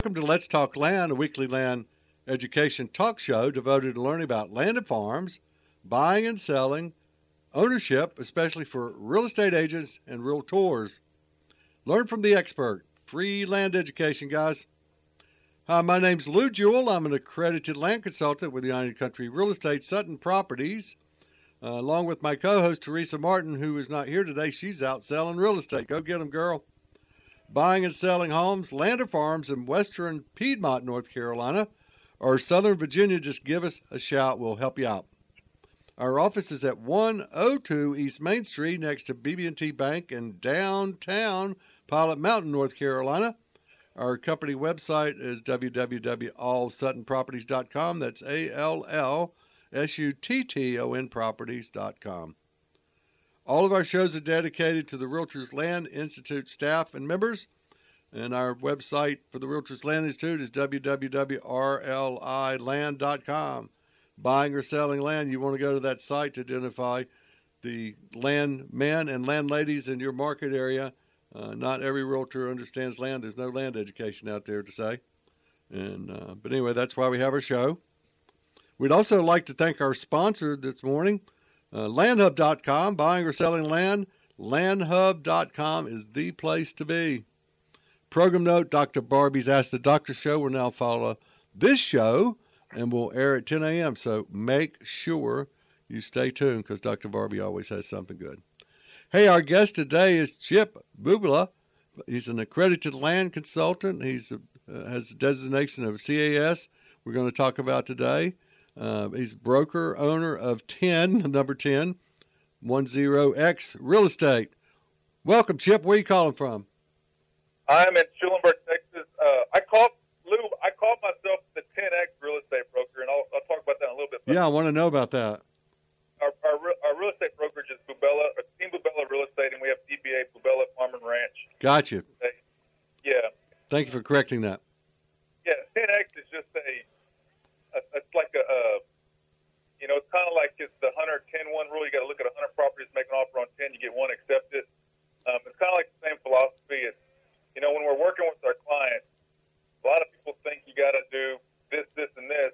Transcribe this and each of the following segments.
Welcome to Let's Talk Land, a weekly land education talk show devoted to learning about land and farms, buying and selling, ownership, especially for real estate agents and realtors. Learn from the expert. Free land education, guys. Hi, my name's Lou Jewell. I'm an accredited land consultant with the United Country Real Estate Sutton Properties, uh, along with my co host, Teresa Martin, who is not here today. She's out selling real estate. Go get them, girl buying and selling homes, land or farms in western Piedmont, North Carolina, or southern Virginia, just give us a shout. We'll help you out. Our office is at 102 East Main Street next to BB&T Bank in downtown Pilot Mountain, North Carolina. Our company website is www.allsuttonproperties.com. That's A L L S U T T O N properties.com. All of our shows are dedicated to the Realtors Land Institute staff and members. And our website for the Realtors Land Institute is www.rliland.com. Buying or selling land, you want to go to that site to identify the land men and land ladies in your market area. Uh, not every realtor understands land. There's no land education out there to say. And uh, but anyway, that's why we have our show. We'd also like to thank our sponsor this morning, uh, landhub.com, buying or selling land, landhub.com is the place to be. Program note Dr. Barbie's Ask the Doctor show will now follow this show and will air at 10 a.m. So make sure you stay tuned because Dr. Barbie always has something good. Hey, our guest today is Chip Bubela. He's an accredited land consultant. He's uh, has a designation of CAS. We're going to talk about today. Uh, he's broker owner of 10, number 10, 10X Real Estate. Welcome, Chip. Where are you calling from? I'm in Schulenburg, Texas. Uh, I called Lou. I called myself the 10X Real Estate Broker, and I'll, I'll talk about that in a little bit. Yeah, I want to know about that. Our, our, our real estate brokerage is Bubela, Team Bubela Real Estate, and we have DBA Bubela Farm and Ranch. Got you. Yeah. Thank you for correcting that. Yeah, 10X is just a it's like a, uh, you know, it's kind of like it's the 110 one rule. You got to look at 100 properties, make an offer on 10, you get one accepted. Um, it's kind of like the same philosophy. It's, you know, when we're working with our clients, a lot of people think you got to do this, this, and this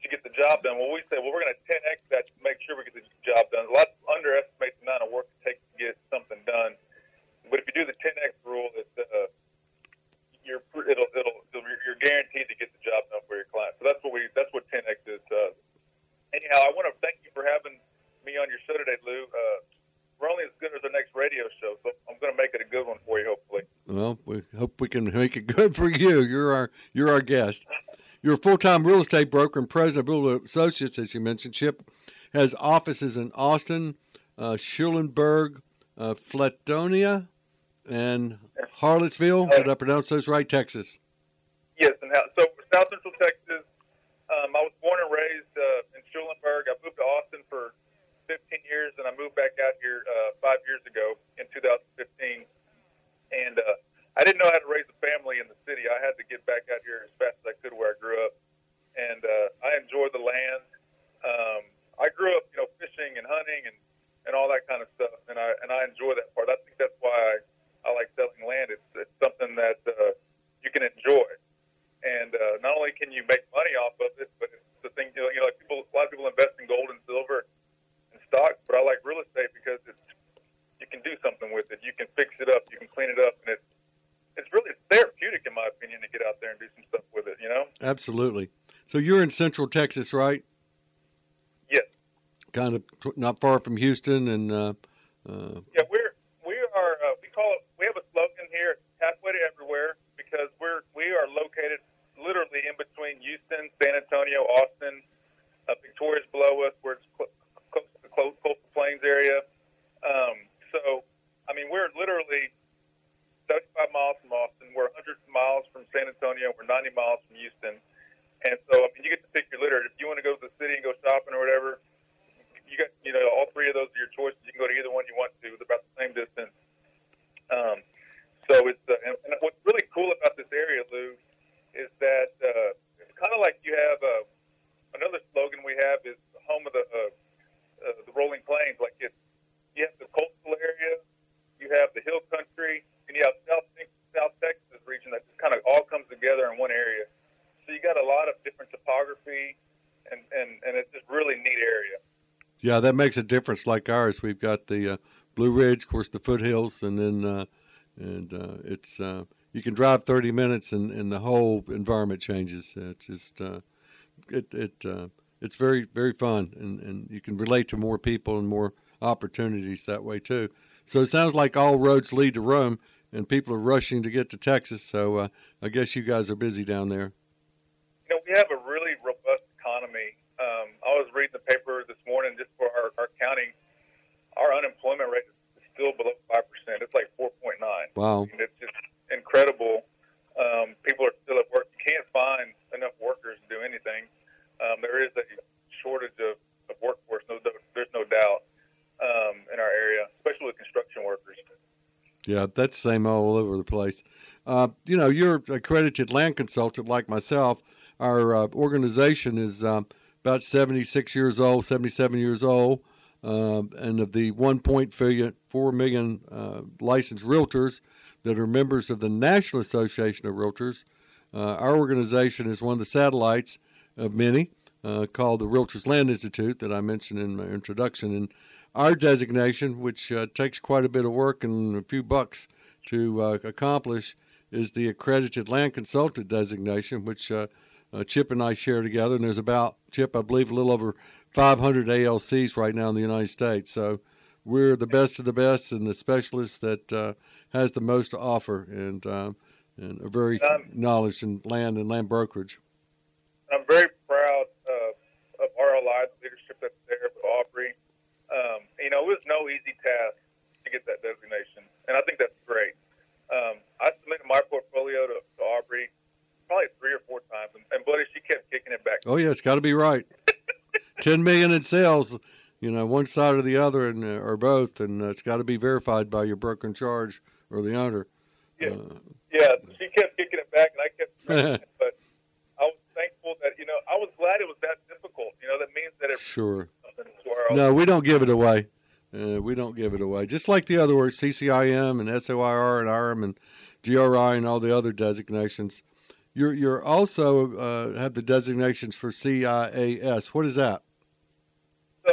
to get the job done. Well, we say, well, we're going to 10x that to make sure we get the job done. A lot underestimate the amount of work it takes to get something done. But if you do the 10x rule, it's uh, you're it'll, it'll, you're guaranteed to get the job done for your client. So that's what we that's what 10x is. Uh, anyhow, I want to thank you for having me on your show today, Lou. Uh, we're only as good as our next radio show, so I'm going to make it a good one for you, hopefully. Well, we hope we can make it good for you. You're our you're our guest. You're a full-time real estate broker and president of Bubela Associates, as you mentioned. Chip has offices in Austin, uh, Schulenburg, uh, Flatonia, and Hallettsville. Did I pronounce those right? Texas. Yes, and so South Central Texas. Um, I was born and raised uh, in Schulenburg. I moved to Austin for 15 years, and I moved back out here uh, five years ago in 2015. And uh, I didn't know how to raise a family in the city. I had to get back out here as fast as I could where I grew up. And uh, I enjoy the land. Um, I grew up, you know, fishing and hunting and, and all that kind of stuff, and I and I enjoy that part. I think that's why I I like selling land. It's, it's something that uh, you can enjoy, and uh, not only can you make money off of it, but it's the thing. You know, you know, like people, a lot of people invest in gold and silver and stocks, but I like real estate because it's you can do something with it. You can fix it up. You can clean it up, and it's it's really it's therapeutic, in my opinion, to get out there and do some stuff with it. You know. Absolutely. So you're in Central Texas, right? Yes. Kind of not far from Houston, and uh, yeah, we're we are uh, we call it we have a slogan here, halfway to everywhere, because we're we are located literally in between Houston, San Antonio, Austin, uh, Victoria's below us, where it's cl- close to the coastal plains area. Um, so, I mean, we're literally 75 miles from Austin. We're 100 miles from San Antonio. We're 90 miles from Houston. And so, I mean, you get to pick your litter. If you want to go to the city and go shopping or whatever, you got, you know, all three of those are your choices. You can go to either one you want to. They're about the same distance. Um, so it's uh, and, and what's really cool about this area, Lou, is that uh, it's kind of like you have uh, another slogan we have is home of the uh, uh, the rolling plains. Like it's you have the coastal area, you have the hill country, and you have South South Texas region that just kind of all comes together in one one area. So you got a lot of different topography, and and and it's just really neat area. Yeah, that makes a difference. Like ours, we've got the uh, Blue Ridge, of course, the foothills, and then uh, and uh, it's uh, you can drive 30 minutes, and, and the whole environment changes. It's just uh, it it uh, it's very very fun, and, and you can relate to more people and more opportunities that way too. So it sounds like all roads lead to Rome, and people are rushing to get to Texas. So I guess you guys are busy down there. You know, we have a really robust economy. Um, I was reading the paper this morning just for our, our county. Our unemployment rate is still below five percent. It's like four point nine. Wow, And it's just incredible. Um, people are still at work. You can't find enough workers to do anything. Um, there is a shortage of, of workforce. No, there's no doubt um, in our area, especially with construction workers. Yeah, that's the same all over the place. Uh, you know, you're accredited land consultant like myself. Our uh, organization is um, about 76 years old, 77 years old, um, and of the 1.4 million uh, licensed realtors that are members of the National Association of Realtors, uh, our organization is one of the satellites of many uh, called the Realtors Land Institute that I mentioned in my introduction. And our designation, which uh, takes quite a bit of work and a few bucks to uh, accomplish, is the accredited land consultant designation, which uh, uh, Chip and I share together. And there's about Chip, I believe, a little over 500 ALCs right now in the United States. So we're the best of the best and the specialist that uh, has the most to offer and um, and are very Um, knowledge in land and land brokerage. I'm very proud uh, of RLI, the leadership that's there with Aubrey. Um, you know, it was no easy task to get that designation, and I think that's great. Um, I submitted my portfolio to, to Aubrey probably three or four times, and, and buddy, she kept kicking it back. Oh yeah, it's got to be right. Ten million in sales, you know, one side or the other, and uh, or both, and uh, it's got to be verified by your broker in charge or the owner. Yeah. Uh, Yeah, she kept kicking it back, and I kept it, but I was thankful that you know I was glad it was that difficult. You know, that means that it sure. No, we don't give it away. Uh, we don't give it away. Just like the other words, CCIM and SIOR and IRM and GRI and all the other designations. You're you're also uh, have the designations for CIAS. What is that? So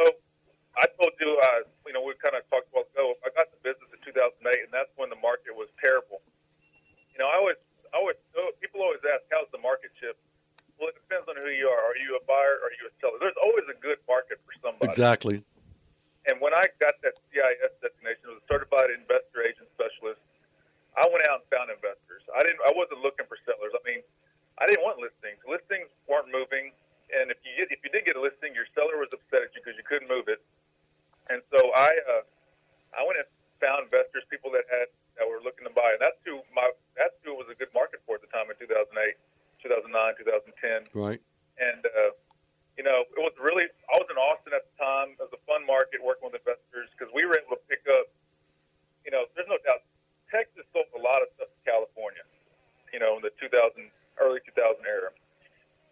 I told you, uh, you know, we kind of talked about ago. I got the business in 2008, and that's when the market was terrible. You know, I always, I always, people always ask, "How's the market, Chip?" Well, it depends on who you are. Are you a buyer? Or are you a seller? There's always a good market for somebody. Exactly. And when I got that CIS designation, it was a certified investor agent specialist. I went out and found investors. I didn't. I wasn't looking for sellers. I mean, I didn't want listings. Listings weren't moving, and if you get, if you did get a listing, your seller was upset at you because you couldn't move it. And so I, uh, I went and found investors, people that had that were looking to buy, and that's who my that's who it was a good market for at the time in 2008, 2009, 2010 Right. and uh, you know, it was really. I was in Austin at the time. It was a fun market working with investors because we were able to pick up. You know, there's no doubt Texas sold a lot of stuff to California. You know, in the 2000 early 2000 era,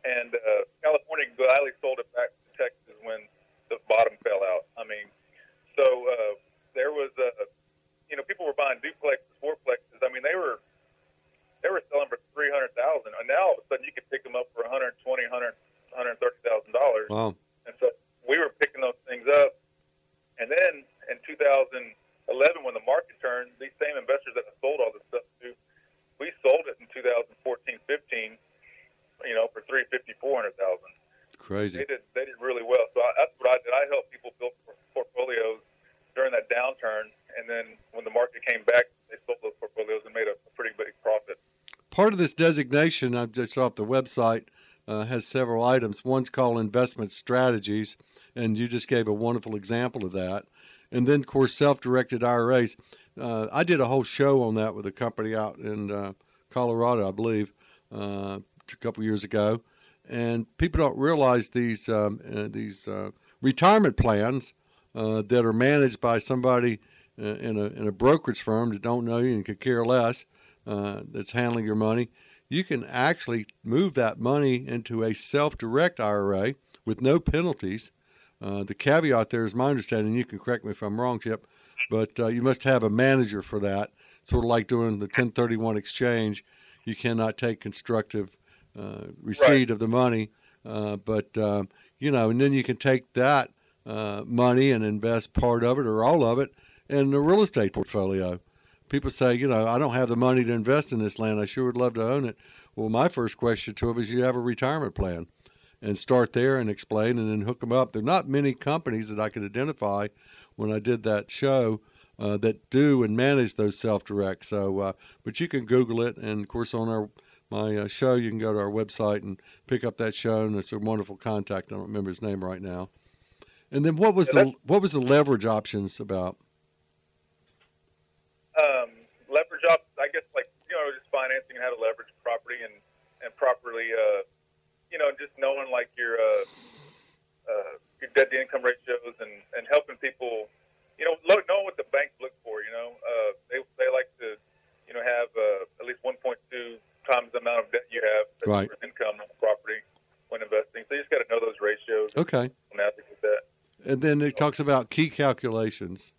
and uh, California gladly sold it back to Texas when the bottom fell out. I mean, so uh, there was uh, you know, people were buying duplexes, fourplexes. I mean, they were they were selling for three hundred thousand, and now all of a sudden you could pick them up for one hundred twenty, hundred, hundred thirty thousand dollars. Wow. And so we were picking those things up. And then in 2011, when the market turned, these same investors that sold all this stuff to, we sold it in 2014, 15, you know, for 350, 400,000. Crazy. They did they did really well. So I, that's what I did. I helped people build portfolios during that downturn, and then when the market came back, they sold those portfolios and made a, a pretty big profit. Part of this designation, I've just saw off the website, uh, has several items. One's called investment strategies, and you just gave a wonderful example of that. And then, of course, self-directed IRAs. Uh, I did a whole show on that with a company out in uh, Colorado, I believe, uh, a couple years ago. And people don't realize these um, uh, these uh, retirement plans that are managed by somebody in a in a brokerage firm that don't know you and could care less that's handling your money. You can actually move that money into a self-direct IRA with no penalties. Uh, the caveat there is my understanding. You can correct me if I'm wrong, Chip, but uh, you must have a manager for that. Sort of like doing the 1031 exchange. You cannot take constructive uh, receipt of the money. Uh, but um, you know, and then you can take that uh, money and invest part of it or all of it in the real estate portfolio. People say, you know, I don't have the money to invest in this land. I sure would love to own it. Well, my first question to them is, you have a retirement plan, and start there and explain, and then hook them up. There are not many companies that I could identify when I did that show uh, that do and manage those self direct. So, uh, but you can Google it, and of course on our my uh, show, you can go to our website and pick up that show, and it's a wonderful contact. I don't remember his name right now. And then what was Yeah, the what was the leverage options about? Um, leverage up, I guess, like you know, just financing how to leverage property and and properly, uh, you know, just knowing like your uh, uh, your debt to income ratios and and helping people, you know, lo- knowing what the banks look for. You know, uh, they they like to, you know, have uh, at least 1.2 times the amount of debt you have as Right. income on the property when investing. So you just got to know those ratios Okay, and and then it talks about key calculations.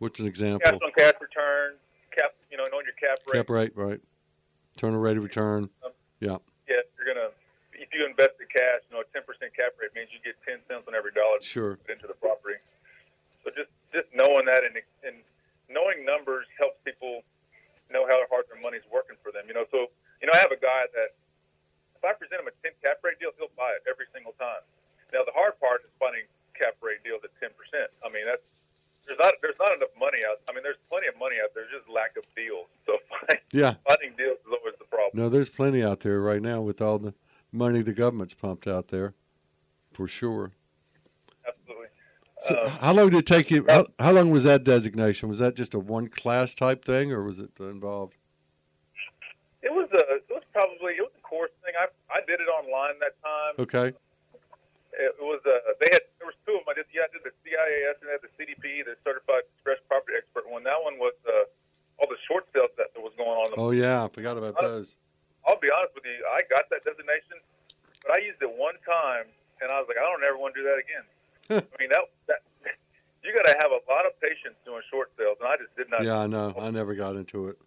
What's an example? Cash on cash return, cap, you know, knowing your cap rate. Cap rate, right? Internal rate of return. Um, yeah, Yeah, you're gonna if you invest the cash, you know, a ten percent cap rate means you get ten cents on every dollar Sure. put into the property. So just just knowing that and and knowing numbers helps people know how hard their money's working for them. You know, so you know, I have a guy that if I present him a ten cap rate deal, he'll buy it every single time. Now the hard part is finding cap rate deals at ten percent. I mean, that's there's not there's not enough money out. I mean, there's plenty of money out there, just lack of deals. So Yeah. finding deals is always the problem. No, there's plenty out there right now with all the money the government's pumped out there, for sure. Absolutely. So, Um, how long did it take you? How, how long was that designation? Was that just a one class type thing, or was it involved? It was a it was probably it was a course thing. I I did it online that time. Okay. It was uh they had two of them. I did yeah I did the CIAS and I had the CDP, the Certified Express Property Expert one. That one was uh all the short sales that was going on. Oh yeah, I forgot about those. I'll be honest with you, I got that designation, but I used it one time and I was like I don't ever want to do that again. I mean that that you got to have a lot of patience doing short sales, and I just did not. Yeah, I know. I never got into it.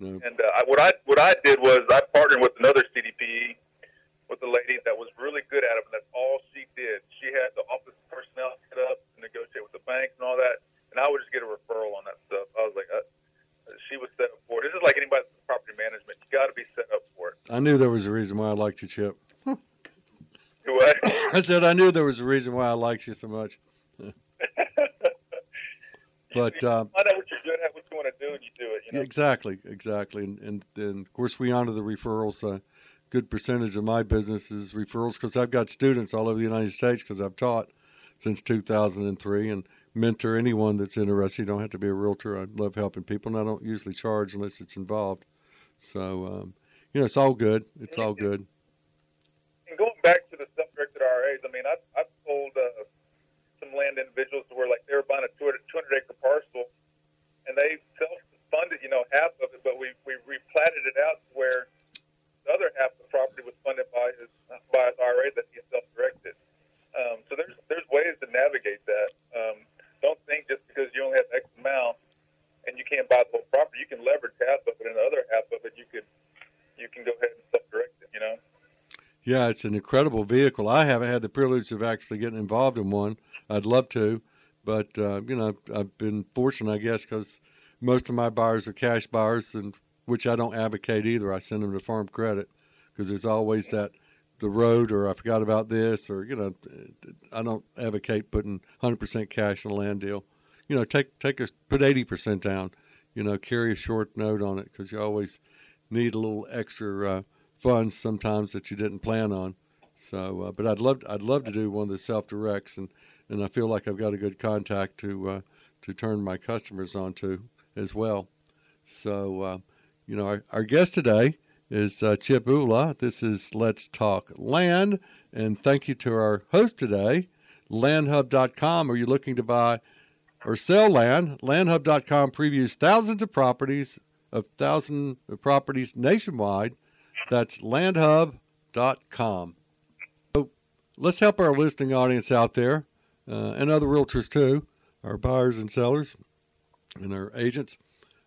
No. And uh, I, what I what I did was I partnered with another CDP with a lady that was really good at it, and that's all she did. She had the office personnel set up, negotiate with the banks and all that, and I would just get a referral on that stuff. I was like, uh, she was set up for it. This is like anybody that's property management. You got to be set up for it. I knew there was a reason why I liked you, Chip. What? I said I knew there was a reason why I liked you so much. But you, uh, find out what you're good at, what you want to do, and you do it. You know. exactly, exactly, and, and and of course we honor the referrals. A good percentage of my business is referrals because I've got students all over the United States because I've taught since 2003 and mentor anyone that's interested. You don't have to be a realtor. I love helping people, and I don't usually charge unless it's involved. So um, you know, it's all good. It's all good. and going back to the self-directed RAs, I mean, I've, I've told uh, some land individuals where like they were buying a 200, 200 acre parcel, and they self-funded, you know, half of it, but we we replatted it out where the other half of the property was funded by his by his RA that he self-directed. Um, so there's there's ways to navigate that. Um, don't think just because you only have X amount and you can't buy the whole property, you can leverage half of it, and the other half of it you could you can go ahead and self-direct it. You know. Yeah, it's an incredible vehicle. I haven't had the privilege of actually getting involved in one. I'd love to, but uh, you know, I've been fortunate, I guess, because most of my buyers are cash buyers, and which I don't advocate either. I send them to Farm Credit because there's always that the road, or I forgot about this, or you know, I don't advocate putting 100% cash in a land deal. You know, take take a put 80% down. You know, carry a short note on it because you always need a little extra. Uh, funds sometimes that you didn't plan on. So, uh, but I'd love I'd love to do one of the self directs, and, and I feel like I've got a good contact to uh, to turn my customers onto as well. So, uh, you know, our, our guest today is uh, Chip Ula. This is Let's Talk Land, and thank you to our host today, LandHub.com. Are you looking to buy or sell land? LandHub.com previews thousands of properties of thousand properties nationwide. That's landhub.com. So let's help our listening audience out there uh, and other realtors too, our buyers and sellers and our agents.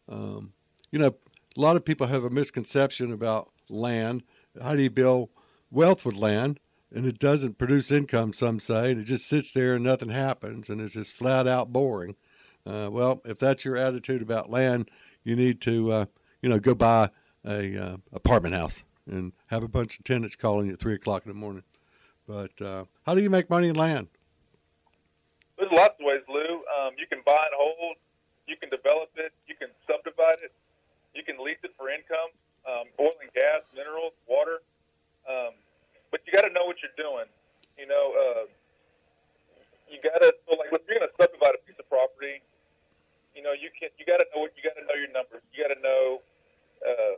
Um, you know, a lot of people have a misconception about land how do you build wealth with land? And it doesn't produce income, some say, and it just sits there and nothing happens, and it's just flat out boring. Uh, well, if that's your attitude about land, you need to, uh, you know, go buy a uh, apartment house and have a bunch of tenants calling you at three o'clock in the morning. But uh, how do you make money in land? There's lots of ways, Lou. Um, you can buy and hold. You can develop it. You can subdivide it. You can lease it for income. Um, oil and gas, minerals, water. Um, but you got to know what you're doing. You know, uh, you got to so like if you're going to subdivide a piece of property, you know, you can you got to know what you got to know your numbers. You got to know uh,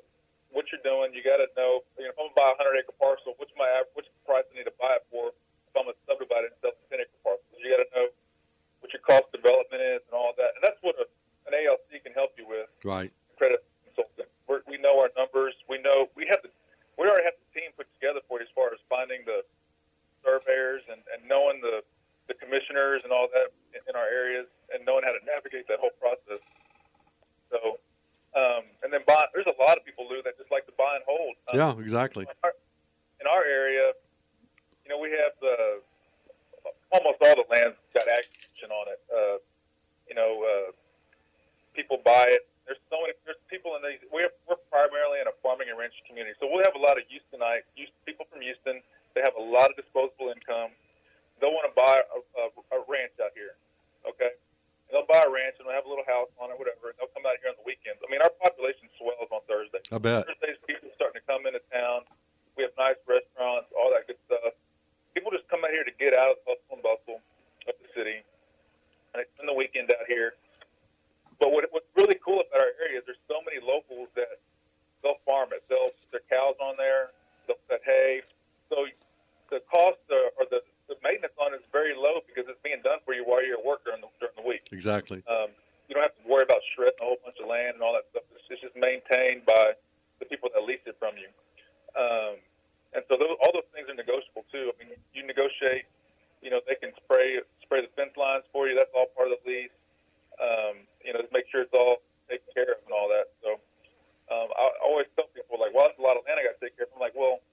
what you're doing. You got to know, you know, if I'm gonna buy a hundred acre parcel, what's my what's the price I need to buy it for? If I'm gonna subdivide it and sell a ten acre parcel, you got to know what your cost development is and all that. And that's what a, an ALC can help you with. Right. Credit consultant. We're, we know our numbers. We know we have the we already have the team put together for you as far as finding the surveyors and, and knowing the the commissioners and all that in, in our areas and knowing how to navigate that whole process. So, um, and then buy, there's a lot of people, Lou, that just like to buy and hold. Um, Yeah, exactly. in our area, you know, we have the almost all the land's got action on it. Uh, you know, uh, people buy it. There's so many. There's people in these. We're we're primarily in a farming and ranch community, so we'll have a lot of Houstonite Houston, people from Houston. They have a lot of disposable income. They'll want to buy a, a, a ranch out here, okay? And they'll buy a ranch and they'll have a little house on it, whatever. And they'll come out here on the weekends. I mean, our population swells on Thursday. I bet. Thursdays, people starting to come into town. We have nice restaurants, all that good stuff. People just come out here to get out of the hustle and bustle of the city, and they spend the weekend out here. But what, what's really cool about our area is there's so many locals that they'll farm it. They'll put their cows on there. They'll cut hay. So the cost uh, or the, the maintenance on it is very low because it's being done for you while you're at work during the, during the week. Exactly. Um, you don't have to worry about shredding a whole bunch of land and all that stuff. It's, it's just maintained by the people that lease it from you. Um, and so those, all those things are negotiable too. I mean, you negotiate. You know, they can spray spray the fence lines for you. That's all part of the lease. Um, you know, just make sure it's all taken care of and all that. So um, I always tell people like, well, that's a lot of land I got to take care of. I'm like, well,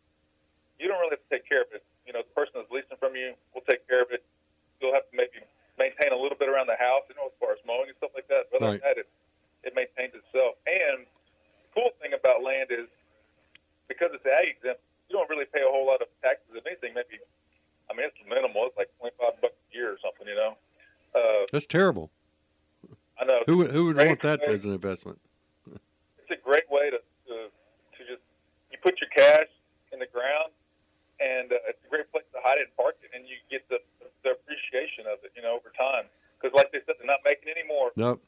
you don't really have to take care of it. You know, the person that's leasing from you will take care of it. You'll have to maybe maintain a little bit around the house, you know, as far as mowing and stuff like that. But other Right. than that, it, it maintains itself. And the cool thing about land is because it's ag exempt, you don't really pay a whole lot of taxes. If anything, maybe, I mean, it's minimal. It's like 25 bucks a year or something, you know. Uh, That's terrible. I know. Who would- who would want that way- as an investment? It's a great way to, to, to just, you put your cash in the ground and uh, it's a great place to hide it and park it, and you get the, the appreciation of it, you know, over time. Because, like they said, they're not making any more. Nope.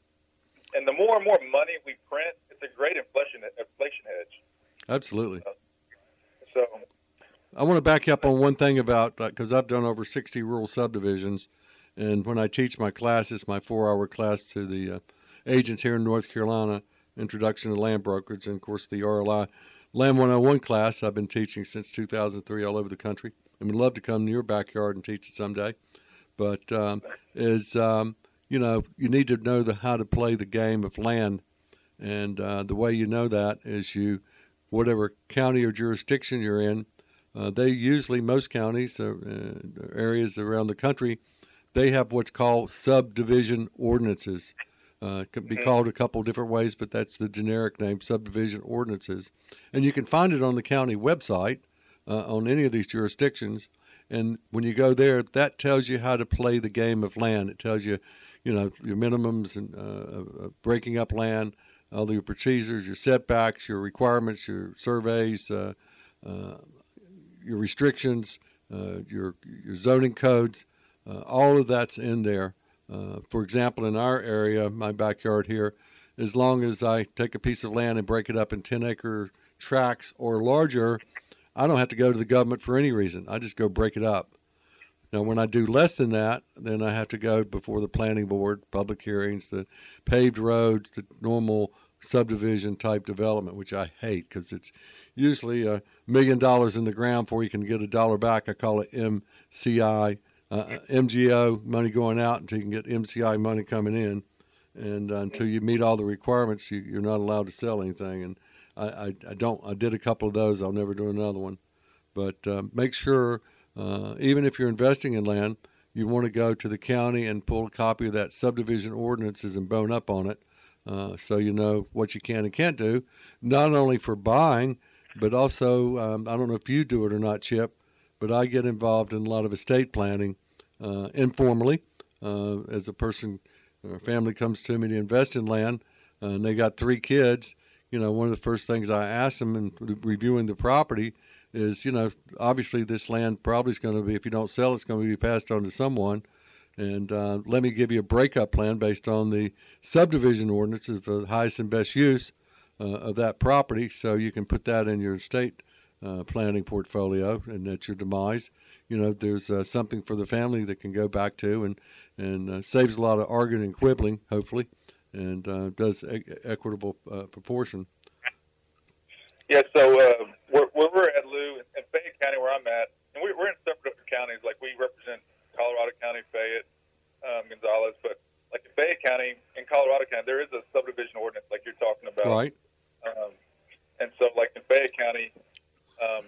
And the more and more money we print, it's a great inflation inflation hedge. Absolutely. So, I want to back up on one thing about because I've done over 60 rural subdivisions, and when I teach my classes, my four-hour class to the uh, agents here in North Carolina, Introduction to Land Brokerage, and of course the RLI Land 101 class I've been teaching since 2003 all over the country, and would love to come to your backyard and teach it someday. But um, is um, you know you need to know the how to play the game of land, and uh, the way you know that is you whatever county or jurisdiction you're in. Uh, they usually most counties uh, uh, areas around the country they have what's called subdivision ordinances uh, it can be called a couple different ways but that's the generic name subdivision ordinances. And you can find it on the county website uh, on any of these jurisdictions. And when you go there that tells you how to play the game of land. It tells you you know your minimums and uh, uh, breaking up land all your procedures your setbacks your requirements your surveys uh, uh, your restrictions, uh, your your zoning codes, all of that's in there. Uh, for example, in our area, my backyard here, as long as I take a piece of land and break it up in 10 acre tracts or larger, I don't have to go to the government for any reason. I just go break it up. Now, when I do less than that, then I have to go before the planning board, public hearings, the paved roads, the normal subdivision type development, which I hate because it's usually a million dollars in the ground before you can get a dollar back. I call it MCI, uh, MGO money going out until you can get MCI money coming in, and uh, until you meet all the requirements, you, you're not allowed to sell anything. And I, I, I don't. I did a couple of those. I'll never do another one. But uh, make sure, uh, even if you're investing in land, you want to go to the county and pull a copy of that subdivision ordinances and bone up on it, uh, so you know what you can and can't do, not only for buying, but also um, I don't know if you do it or not, Chip, but I get involved in a lot of estate planning uh, informally uh, as a person or family comes to me to invest in land, uh, and they got three kids. You know, one of the first things I ask them in reviewing the property is, you know, obviously this land probably is going to be, if you don't sell, it's going to be passed on to someone. And uh, let me give you a breakup plan based on the subdivision ordinances for the highest and best use uh, of that property, so you can put that in your estate uh, planning portfolio, and at your demise, you know, there's uh, something for the family that can go back to, and and uh, saves a lot of arguing and quibbling, hopefully, and uh, does e- equitable uh, proportion. Yeah, so uh, where, where we're at, Lou, in Fayette County, where I'm at, and we, we're in separate counties. Like we represent Colorado County, Fayette, um, Gonzales, but like in Fayette County, in Colorado County, there is a subdivision ordinance, like you're talking about. Right. Um, and so, like in Fayette County, um,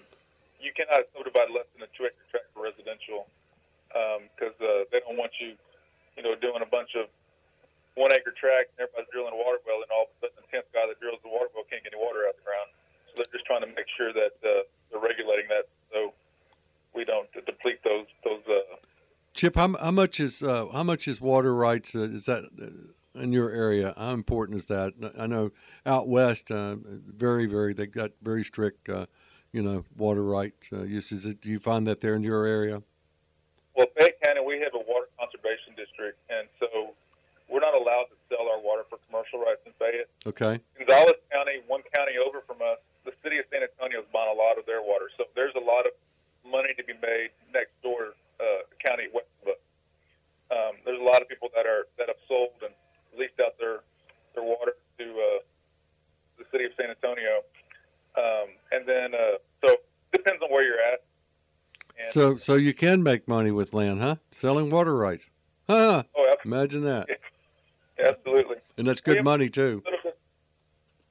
you cannot subdivide less than a two acre tract for residential because um, uh, they don't want you, you know, doing a bunch of one acre tracts and everybody's drilling a water well, and all of a sudden the tenth guy that drills the water well can't get any water out of the ground. So they're just trying to make sure that uh, they're regulating that so we don't deplete those those. Uh, Chip, how, how much is uh, how much is water rights? Uh, is that uh, in your area? How important is that? I know out west, uh, very very they got very strict, uh, you know, water rights uh, uses. Do you find that there in your area? Well, Fayette County, we have a water conservation district, and so we're not allowed to sell our water for commercial rights in Fayette. Okay. Gonzales County, one county over from us, the city of San Antonio is buying a lot of their water. So there's a lot of money to be made next door uh, county west of us. Um, there's a lot of people that are that have sold and leased out their their water to uh, the city of San Antonio. Um, and then uh, so depends on where you're at. And so so you can make money with land, huh? Selling water rights. Huh? Oh, absolutely. Imagine that. absolutely. And that's good have, money too.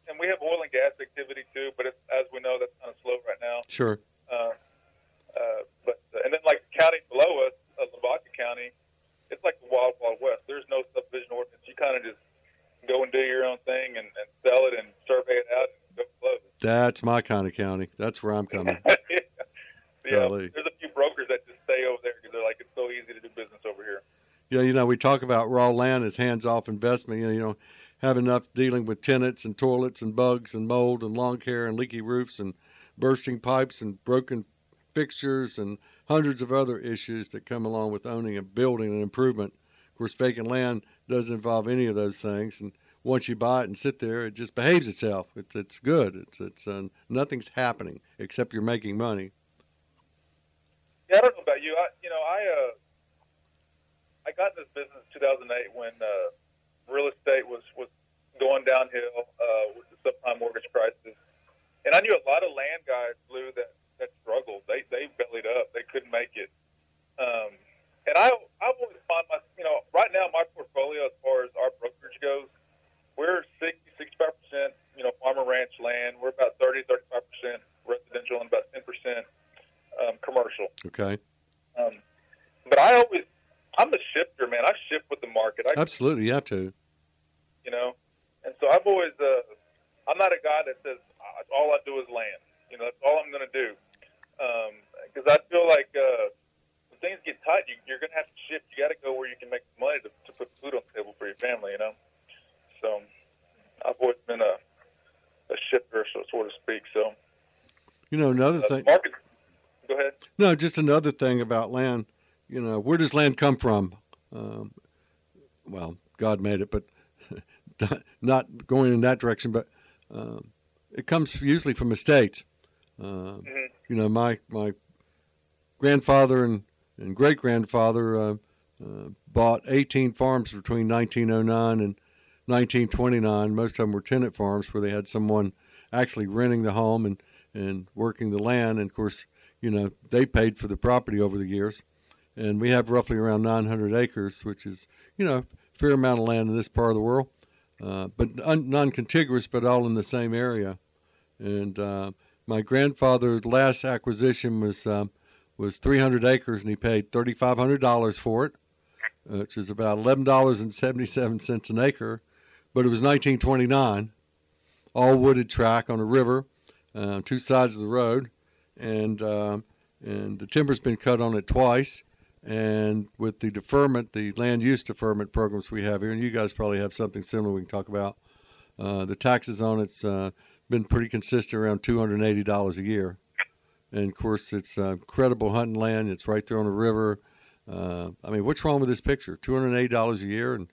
And we have oil and gas activity too, but it's, as we know, that's kind of slow right now. Sure. Uh, uh, but uh, and then like the county below us, uh, Lavaca County, it's like the wild wild west. There's no subdivision ordinance. You kind of just go and do your own thing and, and sell it and survey it out and go close. That's my kind of county. That's where I'm coming. yeah, yeah. there's a few brokers that just stay over there because they're like it's so easy to do business over here. Yeah, you know, we talk about raw land as hands-off investment. You know, you know, have enough dealing with tenants and toilets and bugs and mold and lawn care and leaky roofs and bursting pipes and broken fixtures and hundreds of other issues that come along with owning a building and improvement. Of course, vacant land doesn't involve any of those things, and once you buy it and sit there, it just behaves itself. It's it's good. It's it's uh, nothing's happening except you're making money. Yeah, I don't know about you. I you know I uh I got this business in 2008 when uh, real estate was was going downhill uh, with the subprime mortgage crisis, and I knew a lot of land guys, Lou, that that struggled. They they bellied up. They couldn't make it. Um, and I I've always found my you know right now my portfolio as far as our brokerage goes, we're 60 65 percent you know farmer ranch land. We're about 30 35 percent residential and about 10 percent um, commercial. Okay. Um, but I always I'm a shifter, man. I shift with the market. I, Absolutely, you have to. You know, and so I've always uh, I'm not a guy that says all I do is land. You know, that's all I'm going to do because um, I feel like uh, when things get tight, you, you're going to have to shift. You got to go where you can make money to, to put food on the table for your family. You know, so I've always been a a shifter, so so to speak. So you know, another uh, thing. Market. Go ahead. No, just another thing about land. You know, where does land come from? Um, well, God made it, but not going in that direction. But um, it comes usually from estates. Uh, mm-hmm. You know, my my grandfather and, and great grandfather uh, uh, bought 18 farms between 1909 and 1929. Most of them were tenant farms where they had someone actually renting the home and, and working the land. And of course, you know, they paid for the property over the years. And we have roughly around 900 acres, which is, you know, a fair amount of land in this part of the world, uh, but un- non contiguous, but all in the same area. And uh, my grandfather's last acquisition was um, was 300 acres, and he paid $3,500 for it, which is about $11.77 an acre. But it was 1929, all wooded track on a river, uh, two sides of the road, and uh, and the timber's been cut on it twice. And with the deferment, the land use deferment programs we have here, and you guys probably have something similar we can talk about. Uh, the taxes on it's uh, been pretty consistent around two hundred and eighty dollars a year, and of course it's uh, incredible hunting land. It's right there on the river. Uh, I mean, what's wrong with this picture? Two hundred and eighty dollars a year, and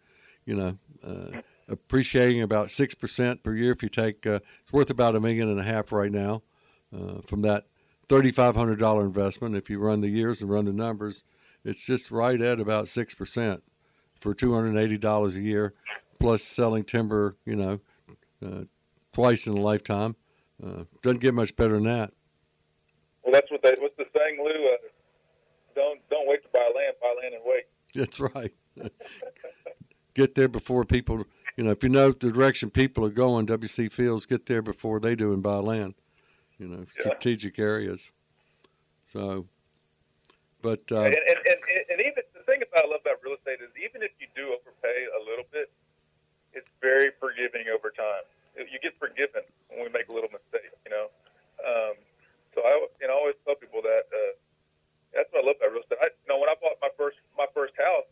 you know, uh, appreciating about six percent per year. If you take, uh, it's worth about a million and a half right now from that thirty-five hundred dollar investment. If you run the years and run the numbers, it's just right at about six percent for two hundred and eighty dollars a year, plus selling timber. You know, uh, twice in a lifetime. Uh, doesn't get much better than that. Well, that's what they. What's the saying, Lou? Uh, don't don't wait to buy land. Buy land and wait. That's right. get there before people. You know, if you know the direction people are going, WC Fields get there before they do and buy land. You know, Yeah. strategic areas. So, but uh, and, and, and, and even the thing about I love about real estate is even if you do overpay a little bit, it's very forgiving over time. You get forgiven when we make a little mistake, you know. Um, so I, know, I always tell people that uh, that's what I love about real estate. I, you know, when I bought my first my first house,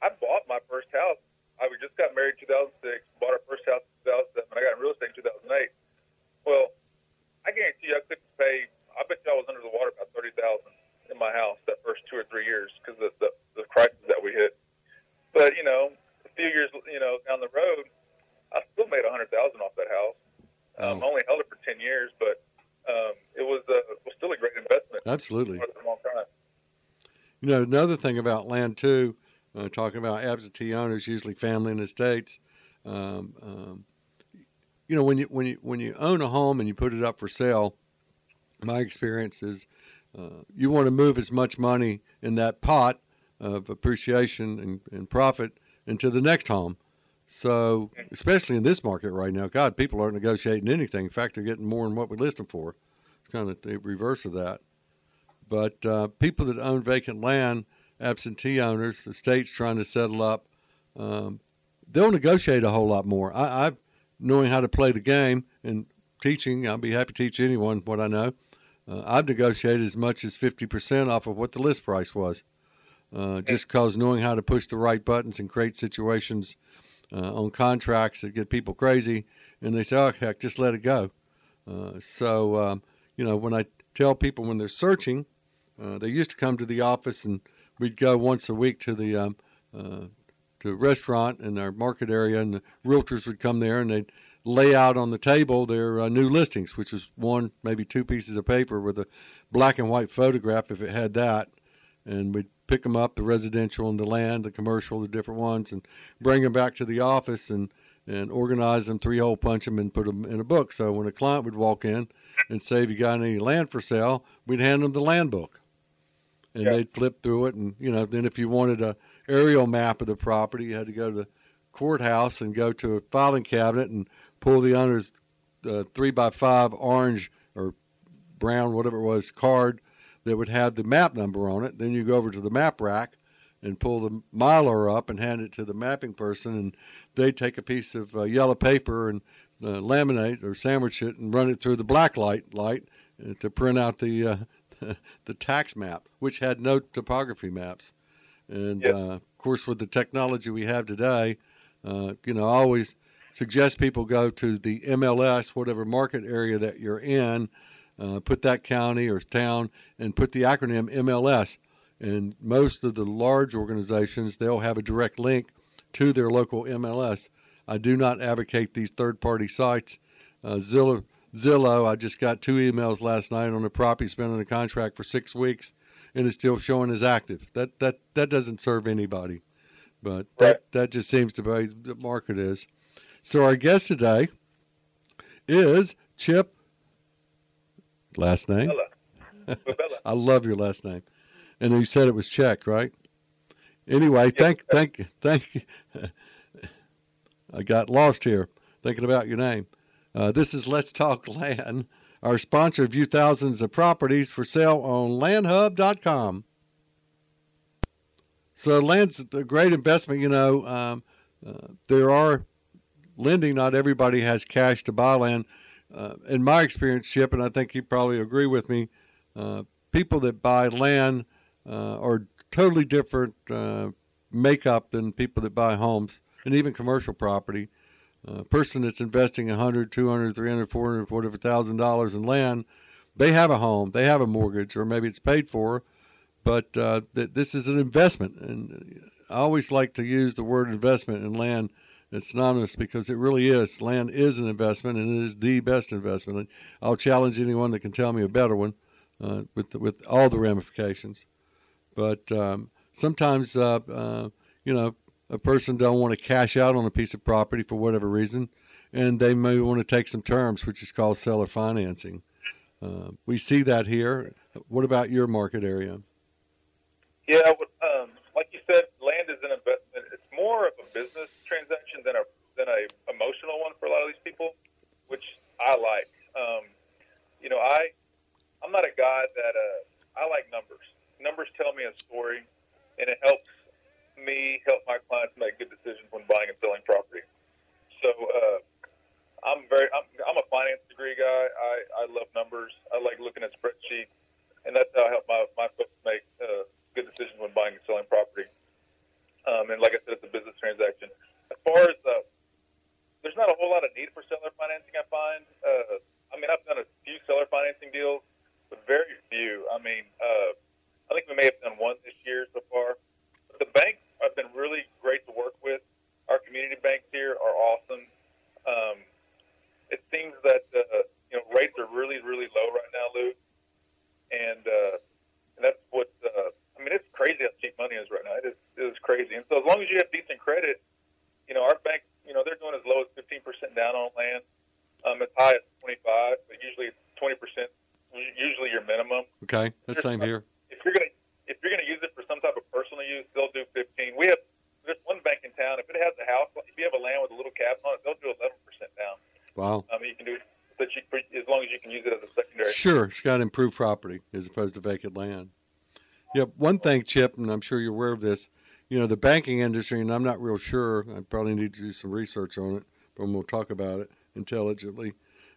I bought my first house. I we just got married in 2006, bought our first house in 2007. I got in real estate in 2008. Well, I guarantee you, I couldn't pay. I bet you I was under the water about thirty thousand in my house that first two or three years because of the, the crisis that we hit. But you know, a few years you know down the road, I still made a hundred thousand off that house. Um, Oh. Only held it for ten years, but um, it was uh, was still a great investment absolutely. for a long time. You know, another thing about land too, uh, talking about absentee owners, usually family and estates. Um, um, you know, when you when you when you own a home and you put it up for sale, my experience is uh, you want to move as much money in that pot of appreciation and, and profit into the next home. So, especially in this market right now, God, people aren't negotiating anything. In fact, they're getting more than what we list them for. It's kind of the reverse of that. But uh, people that own vacant land, absentee owners, the state's trying to settle up, um, they'll negotiate a whole lot more. I, I've knowing how to play the game and teaching. I'll be happy to teach anyone what I know. Uh, I've negotiated as much as fifty percent off of what the list price was, uh, just because knowing how to push the right buttons and create situations uh, on contracts that get people crazy, and they say, "Oh heck, just let it go." Uh, so um, you know, when I tell people when they're searching, uh, they used to come to the office and we'd go once a week to the um, uh, to restaurant in our market area, and the realtors would come there and they'd lay out on the table their uh, new listings, which was one, maybe two pieces of paper with a black and white photograph if it had that, and we'd pick them up, the residential and the land, the commercial, the different ones, and bring them back to the office and and organize them, three hole punch them, and put them in a book. So when a client would walk in and say, "Have you got any land for sale?" we'd hand them the land book, and Yeah. they'd flip through it. And you know, then if you wanted a aerial map of the property, you had to go to the courthouse and go to a filing cabinet and pull the owner's uh, three by five orange or brown, whatever it was, card that would have the map number on it. Then you go over to the map rack and pull the Mylar up and hand it to the mapping person, and they take a piece of uh, yellow paper and uh, laminate or sandwich it and run it through the black light light uh, to print out the uh, the tax map, which had no topography maps. And Yep. uh, of course, with the technology we have today, uh, you know, I always suggest people go to the MLS, whatever market area that you're in, uh, put that county or town, and put the acronym MLS. And most of the large organizations, they'll have a direct link to their local MLS. I do not advocate these third-party sites. Uh, Zillow, Zillow, I just got two emails last night on a property has been on a contract for six weeks, and it's still showing as active. That that that doesn't serve anybody. But that that just seems to be the market is. So our guest today is Chip. Last name? I love your last name. And you said it was Czech, right? Anyway, thank thank thank I got lost here thinking about your name. Uh, this is Let's Talk Land. Our sponsor view thousands of properties for sale on landhub.com. So land's a great investment. You know, um, uh, there are lending. Not everybody has cash to buy land. Uh, in my experience, Chip, and I think you probably agree with me, uh, people that buy land uh, are totally different uh, makeup than people that buy homes and even commercial property. A person that's investing 100, 200, 300, 400, whatever thousand dollars in land, they have a home, they have a mortgage, or maybe it's paid for, but uh, th- this is an investment. And I always like to use the word investment in land. It's synonymous because it really is. Land is an investment, and it is the best investment. And I'll challenge anyone that can tell me a better one, uh, with the, with all the ramifications. But um, sometimes, uh, uh, you know, a person don't want to cash out on a piece of property for whatever reason, and they may want to take some terms, which is called seller financing. Uh, we see that here. What about your market area? Yeah, um, like you said, land is an investment. It's more of a business transaction than a than a emotional one for a lot of these people, which I like. Um, you know, I I'm not a guy that uh, I like numbers. Numbers tell me a story, and it helps me help my clients make good decisions when buying and selling property. So uh, I'm very I'm, I'm a finance degree guy. I, I love numbers. I like looking at spreadsheets, and that's how I help my my folks make uh, good decisions when buying and selling property. Um, and like I said, it's a business transaction. As far as uh, there's not a whole lot of need for seller financing. I find. Uh, I mean, I've done a few seller financing deals, but very few. I mean, uh, I think we may have done one this year so far. But the banks have been really great to work with. Our community banks here are awesome. Um, it seems that uh, you know rates are really really low right now, Lou, and uh, and that's what uh, I mean. It's crazy how cheap money is right now. It is it is crazy. And so as long as you have decent credit, you know our bank, you know they're doing as low as 15% down on land, um, as high as 25, but usually 20% usually your minimum. Okay, that's same here. If you're gonna if you're gonna use it for some type of personal use, they'll do 15. We have there's one bank in town. If it has a house, if you have a land with a little cabin on it, they'll do 11% down. Wow. I mean, you can do it, but you, as long as you can use it as a secondary. Sure, it's got improved property as opposed to vacant land. Yep. One thing, Chip, and I'm sure you're aware of this. You know, the banking industry, and I'm not real sure. I probably need to do some research on it, but we'll talk about it intelligently.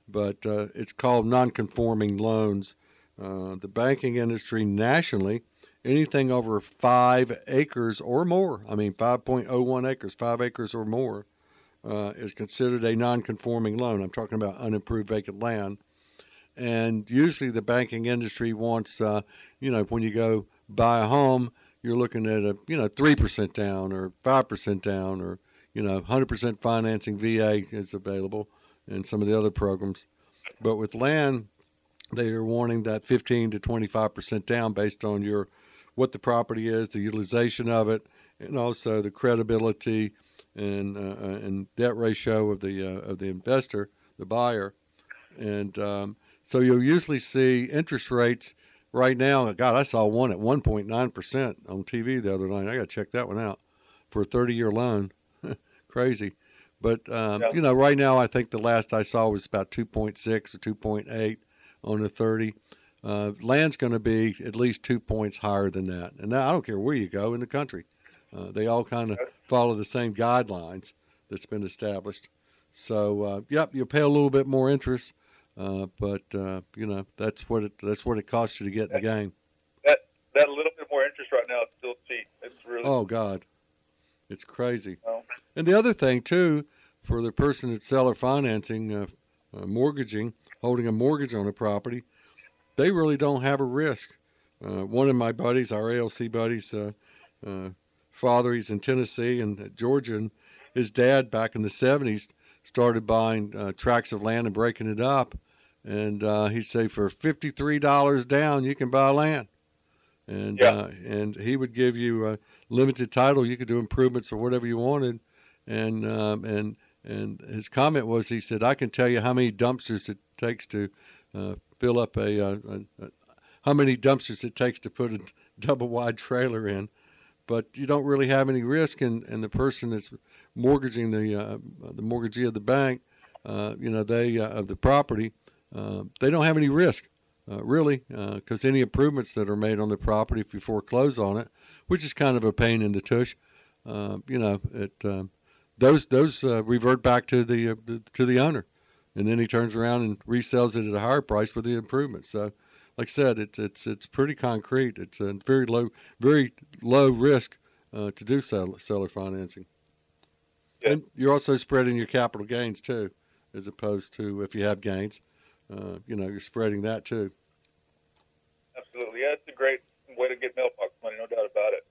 But uh, it's called non-conforming loans. Uh, the banking industry nationally, anything over five acres or more, I mean 5.01 acres, five acres or more, uh, is considered a non-conforming loan. I'm talking about unimproved vacant land. And usually the banking industry wants, uh, you know, when you go buy a home, you're looking at a, you know, 3% down or 5% down or, you know, 100% financing VA is available and some of the other programs. But with land, they are wanting that 15 to 25% down based on your what the property is, the utilization of it, and also the credibility and uh, and debt ratio of the uh, of the investor, the buyer, and um, so you'll usually see interest rates right now. God, I saw one at 1.9 percent on TV the other night. I got to check that one out for a 30 year loan. Crazy. But um, yeah. you know, right now I think the last I saw was about 2.6 or 2.8 on the 30. Uh, land's going to be at least two points higher than that, and now I don't care where you go in the country. Uh, they all kind of follow the same guidelines that's been established. So, uh, yep, you'll pay a little bit more interest, uh, but uh, you know that's what it that's what it costs you to get in the game. That that little bit more interest right now is still cheap. It's really oh god, it's crazy. Oh. And the other thing too, for the person that's seller financing, uh, uh, mortgaging, holding a mortgage on a property, they really don't have a risk. Uh, one of my buddies, our ALC buddies, uh, uh, father, he's in Tennessee and Georgia, and his dad back in the 70s started buying uh, tracts of land and breaking it up. And he'd say for $53 down, you can buy land. And, yeah. and he would give you a limited title. You could do improvements or whatever you wanted and um, and and his comment was he said I can tell you how many dumpsters it takes to uh, fill up a, a, a, how many dumpsters it takes to put a double wide trailer in, but you don't really have any risk, and, and the person that's mortgaging the uh, the mortgagee of the bank. uh, you know, they uh, of the property, uh, they don't have any risk, uh, really, because any improvements that are made on the property if you foreclose on it, which is kind of a pain in the tush, you know, it those those revert back to the to the owner, and then he turns around and resells it at a higher price with the improvements. So like I said, it's it's it's pretty concrete. It's a very low very low risk uh, to do seller, seller financing. Yeah. And you're also spreading your capital gains too, as opposed to if you have gains, uh, you know, you're spreading that too. Absolutely, yeah, it's a great way to get mailbox money, no doubt about it.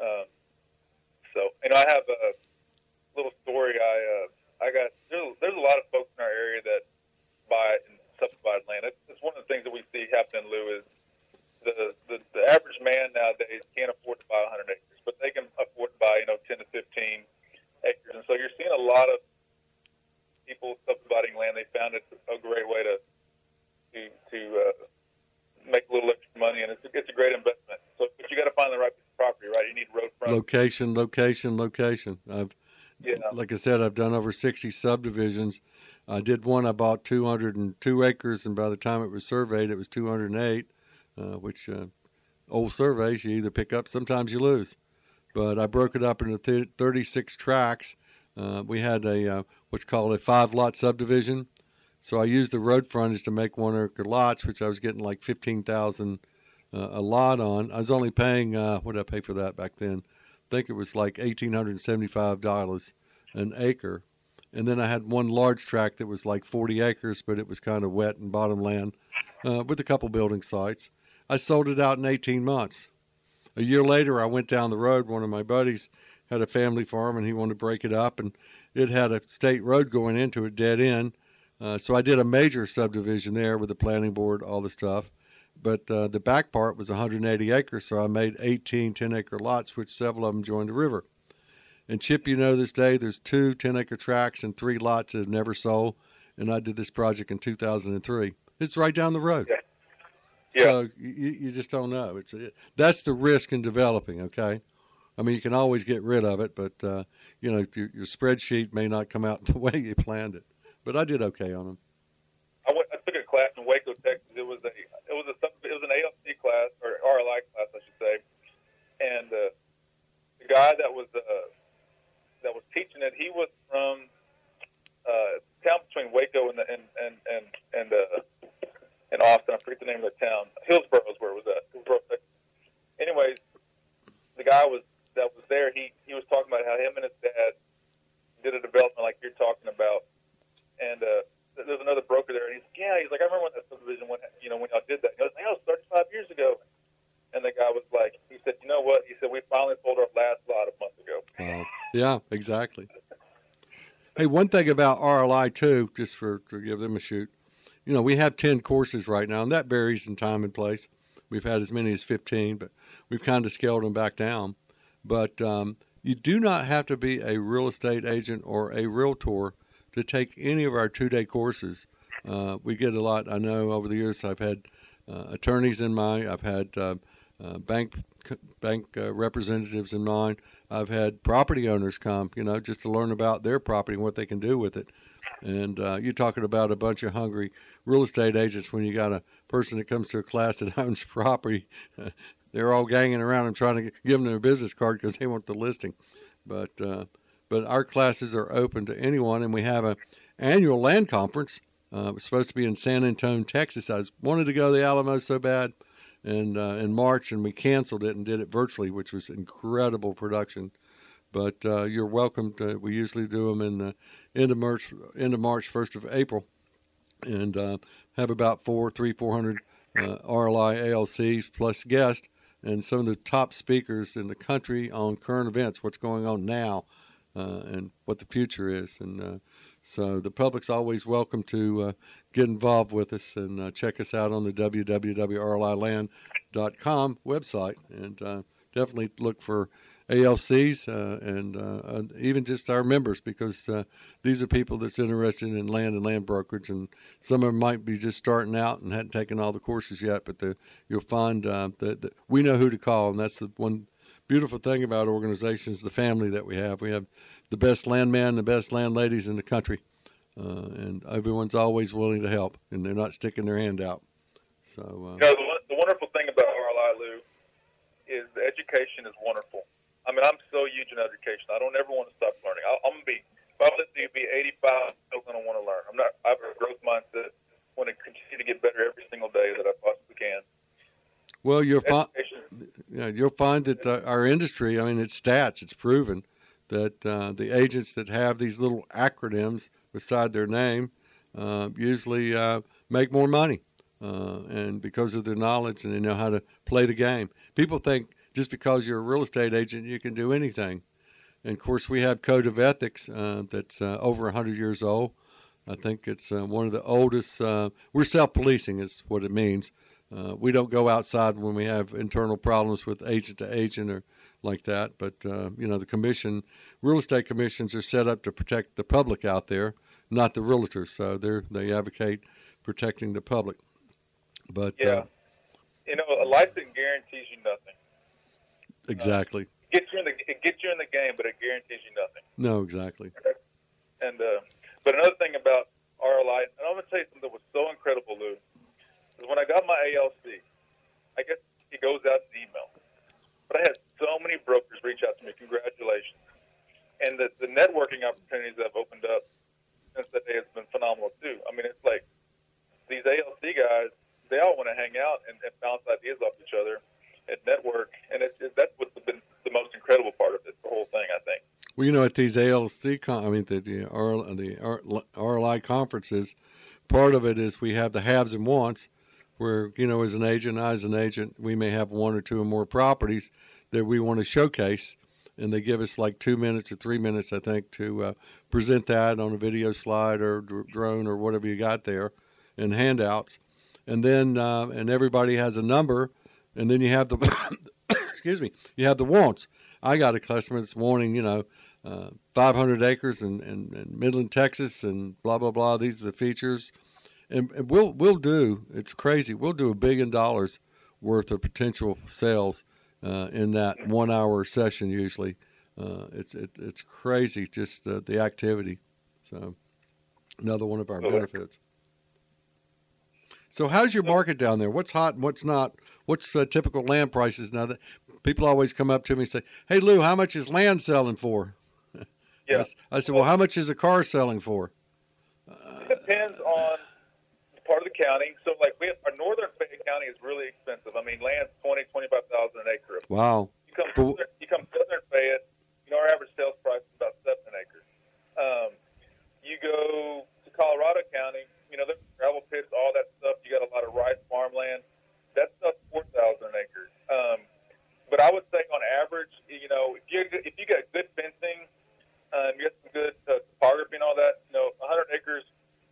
Um, so, you know, I have a little story. I uh, I got there's, there's a lot of folks in our area that buy and subdivided land. It's, it's one of the things that we see happen, Lou, is the, the, the average man nowadays can't afford to buy 100 acres, but they can afford to buy, you know, 10 to 15 acres. And so you're seeing a lot of people subdividing land. They found it a great way to to to uh, make a little extra money, and it's, it's a great investment. So, but you got to find the right property, right? You need road front. Location, location, location. I've, Yeah. like I said, I've done over 60 subdivisions. I did one. I bought 202 acres, and by the time it was surveyed, it was 208. Uh, which uh, old surveys you either pick up, sometimes you lose. But I broke it up into th- 36 tracks. Uh, we had a uh, what's called a five lot subdivision. So I used the road frontage to make one acre lots, which I was getting like 15,000 uh, a lot on. I was only paying uh, what did I pay for that back then? Think it was like $1,875 an acre. And then I had one large tract that was like 40 acres, but it was kind of wet and bottom land uh, with a couple building sites. I sold it out in 18 months. A year later, I went down the road. One of my buddies had a family farm and he wanted to break it up, and it had a state road going into it, dead end. Uh, so I did a major subdivision there with the planning board, all the stuff. But uh, the back part was 180 acres, so I made 18 10 acre lots, which several of them joined the river. And Chip, you know, this day there's two 10 acre tracts and three lots that have never sold. And I did this project in 2003. It's right down the road. Yeah. Yeah. So you, you just don't know. It's it, that's the risk in developing. Okay, I mean you can always get rid of it, but uh, you know your, your spreadsheet may not come out the way you planned it. But I did okay on them. I, went, I took a class in Waco, Texas. It was a it was a an ALC class or RLI class, I should say. And uh, the guy that was uh, that was teaching it, he was from uh, town between Waco and the, and and and and, uh, and Austin. I forget the name of the town. Hillsboro is where it was at. Hillsboro, Anyways, the guy was that was there. He he was talking about how him and his dad did a development like you're talking about, and uh, there's another broker there, and he's like, yeah, he's like, I remember when that subdivision went, you know, when y'all did that. He goes, that was 35 years ago. And the guy was like, he said, you know what? He said, we finally sold our last lot a month ago. Wow. Yeah, exactly. Hey, one thing about RLI too, just for to give them a shoot, you know, we have ten courses right now, and that varies in time and place. We've had as many as fifteen, but we've kind of scaled them back down. But um, you do not have to be a real estate agent or a realtor to take any of our two-day courses. Uh, we get a lot. I know over the years I've had uh, attorneys in mind. I've had uh, uh, bank bank uh, representatives in mind. I've had property owners come, you know, just to learn about their property and what they can do with it. And uh, you're talking about a bunch of hungry real estate agents when you got a person that comes to a class that owns property. they're all ganging around and trying to give them their business card because they want the listing. But but our classes are open to anyone, and we have an annual land conference. Uh, it's supposed to be in San Antonio, Texas. I wanted to go to the Alamo so bad and uh, in March, and we canceled it and did it virtually, which was incredible production. But uh, you're welcome. To, we usually do them in the end of March, end of March, first of April, and uh, have about four, three, four hundred uh, RLI ALCs plus guests, and some of the top speakers in the country on current events, what's going on now, uh, and what the future is, and uh, so the public's always welcome to uh, get involved with us and uh, check us out on the www.rliland.com website. And uh, definitely look for ALCs uh, and even just our members because these are people that's interested in land and land brokerage. And some of them might be just starting out and hadn't taken all the courses yet but the, you'll find that we know who to call and that's the one beautiful thing about organizations the family that we have we have the best landman, the best landladies in the country, uh, and everyone's always willing to help, and they're not sticking their hand out. So, uh, You know, the, the wonderful thing about RLI, Lou, is the education is wonderful. I mean, I'm so huge in education. I don't ever want to stop learning. I, I'm gonna be, if I was to be 85, I'm still gonna want to learn. I'm not. I have a growth mindset. Want to continue to get better every single day that I possibly can. Well, you'll find Education, yeah, you'll find that uh, our industry, I mean, it's stats, it's proven that uh, the agents that have these little acronyms beside their name uh, usually uh, make more money. Uh, and because of their knowledge and they know how to play the game. People think just because you're a real estate agent, you can do anything. And of course, we have code of ethics uh, that's uh, over 100 years old. I think it's uh, one of the oldest. Uh, we're self-policing, is what it means. Uh, we don't go outside when we have internal problems with agent to agent or like that. But uh, you know, the commission, real estate commissions, are set up to protect the public out there, not the realtors. So they they advocate protecting the public. But yeah. uh, you know, a license guarantees you nothing. exactly, It gets you in the it gets you in the game, but it guarantees you nothing. no, exactly. And uh, but another thing about RLI, and I'm gonna tell you something that was so incredible, Lou, is when I got my ALC, I guess it goes out in email. But I had so many brokers reach out to me, congratulations, and the the networking opportunities that have opened up since that day has been phenomenal too. I mean, it's like these ALC guys, they all want to hang out and, and bounce ideas off each other and network, and it's it, that's what's been the most incredible part of it, the whole thing, I think. Well, you know, at these ALC, con- I mean, the the, R, the R, RLI conferences, part of it is we have the haves and wants, where you know, as an agent, I as an agent, we may have one or two or more properties that we want to showcase, and they give us like two minutes or three minutes, I think, to uh, present that on a video slide or dr- drone or whatever you got there, and handouts, and then uh, and everybody has a number, and then you have the excuse me, you have the wants. I got a customer that's wanting, you know, uh, 500 acres in, in, in Midland, Texas, and blah blah blah. These are the features, and, and we'll we'll do. It's crazy. We'll do a billion dollars worth of potential sales uh, in that one hour session. Usually, uh, it's it, it's crazy just uh, the activity. So another one of our benefits. So how's your market down there? What's hot and what's not? What's uh, typical land prices now? That people always come up to me and say, "Hey Lou, how much is land selling for?" I Yeah, I said, "Well, how much is a car selling for?" it depends on part of the county. So, like, we have, our northern Fayette County is really expensive. I mean, land's twenty, twenty-five thousand an acre. Wow. You come, Cool. southern, you come southern Fayette, you know, our average sales price is about seven an acre. Um, you go to Colorado County, you know, there's gravel pits, all that stuff. You got a lot of rice farmland. That stuff's four thousand an acre. Um, but I would say on average, you know, if you if you got good fencing, um, you got some good uh, topography and all that, you know, 100 acres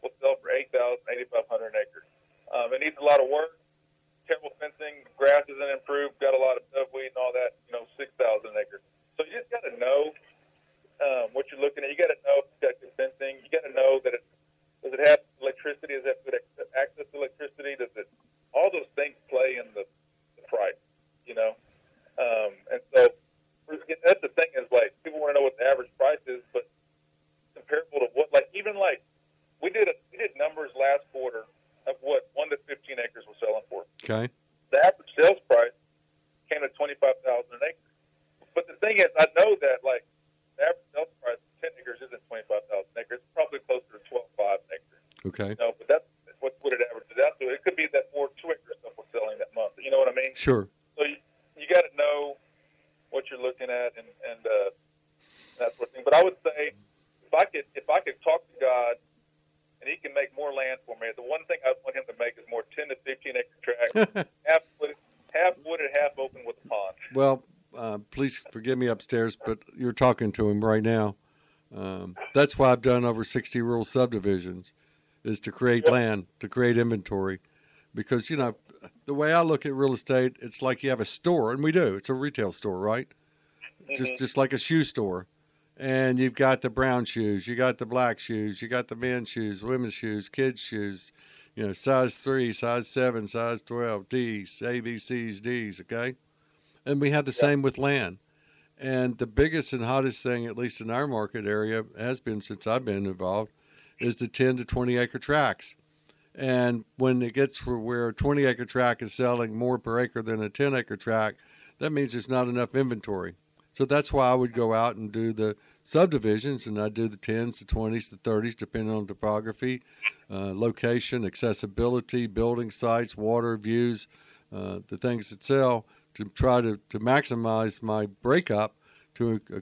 will sell for 8,000, 8,500 an acre. Um, it needs a lot of work. Terrible fencing, grass isn't improved, got a lot of duckweed and all that, you know, 6,000 an acre. So you just got to know um, what you're looking at. You got to know if it's got good fencing. You got to know that it does it have electricity? It have good access to electricity? Does it? All those things play in the, the price, you know. Um, and so that's the thing is like people want to know what the average price is, but comparable to what, like even like we did a, we did numbers last quarter of what one to fifteen acres was selling for. Okay. The average sales price came to twenty five thousand an acre. But the thing is, I know that like the average sales price of ten acres isn't twenty five thousand acres. It's probably closer to twelve five an acre. Okay. You know, but that's what what it averages out to. It could be that more two acre stuff was selling that month. You know what I mean? Sure. So you, you got to know what you're looking at and and uh, that sort of thing. But I would say if I could if I could talk to God and He can make more land for me, the one thing I want Him to make is more 10 to 15 acre tracts, half wooded, half wooded, half open with a pond. Well, uh, please forgive me upstairs, but you're talking to him right now. Um, that's why I've done over 60 rural subdivisions, is to create Yep. land, to create inventory. Because, you know, the way I look at real estate, it's like you have a store, and we do. It's a retail store, right? Just, just like a shoe store. And you've got the brown shoes, you got the black shoes, you got the men's shoes, women's shoes, kids' shoes, you know, size three, size seven, size 12, D's, ABCs, D's, okay? And we have the same with land. And the biggest and hottest thing, at least in our market area, has been since I've been involved, is the 10 to 20 acre tracts. And when it gets for where a 20 acre tract is selling more per acre than a 10 acre tract, that means there's not enough inventory. So that's why I would go out and do the subdivisions, and I do the 10s, the 20s, the 30s, depending on topography, uh, location, accessibility, building sites, water views, uh, the things that sell to try to, to maximize my breakup. To uh,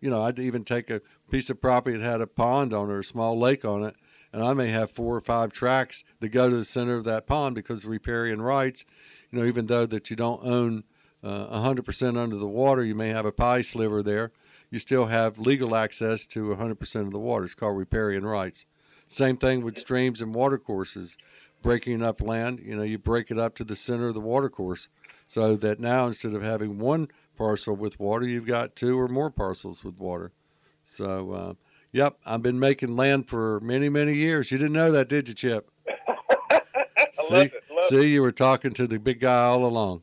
you know, I'd even take a piece of property that had a pond on it or a small lake on it, and I may have four or five tracks that go to the center of that pond because riparian rights. You know, even though that you don't own uh, 100% under the water, you may have a pie sliver there. You still have legal access to 100% of the water. It's called riparian rights. Same thing with streams and water courses. Breaking up land, you know, you break it up to the center of the watercourse so that now instead of having one parcel with water, you've got two or more parcels with water. So, uh, yep, I've been making land for many, many years. You didn't know that, did you, Chip? see, love it, see, you were talking to the big guy all along.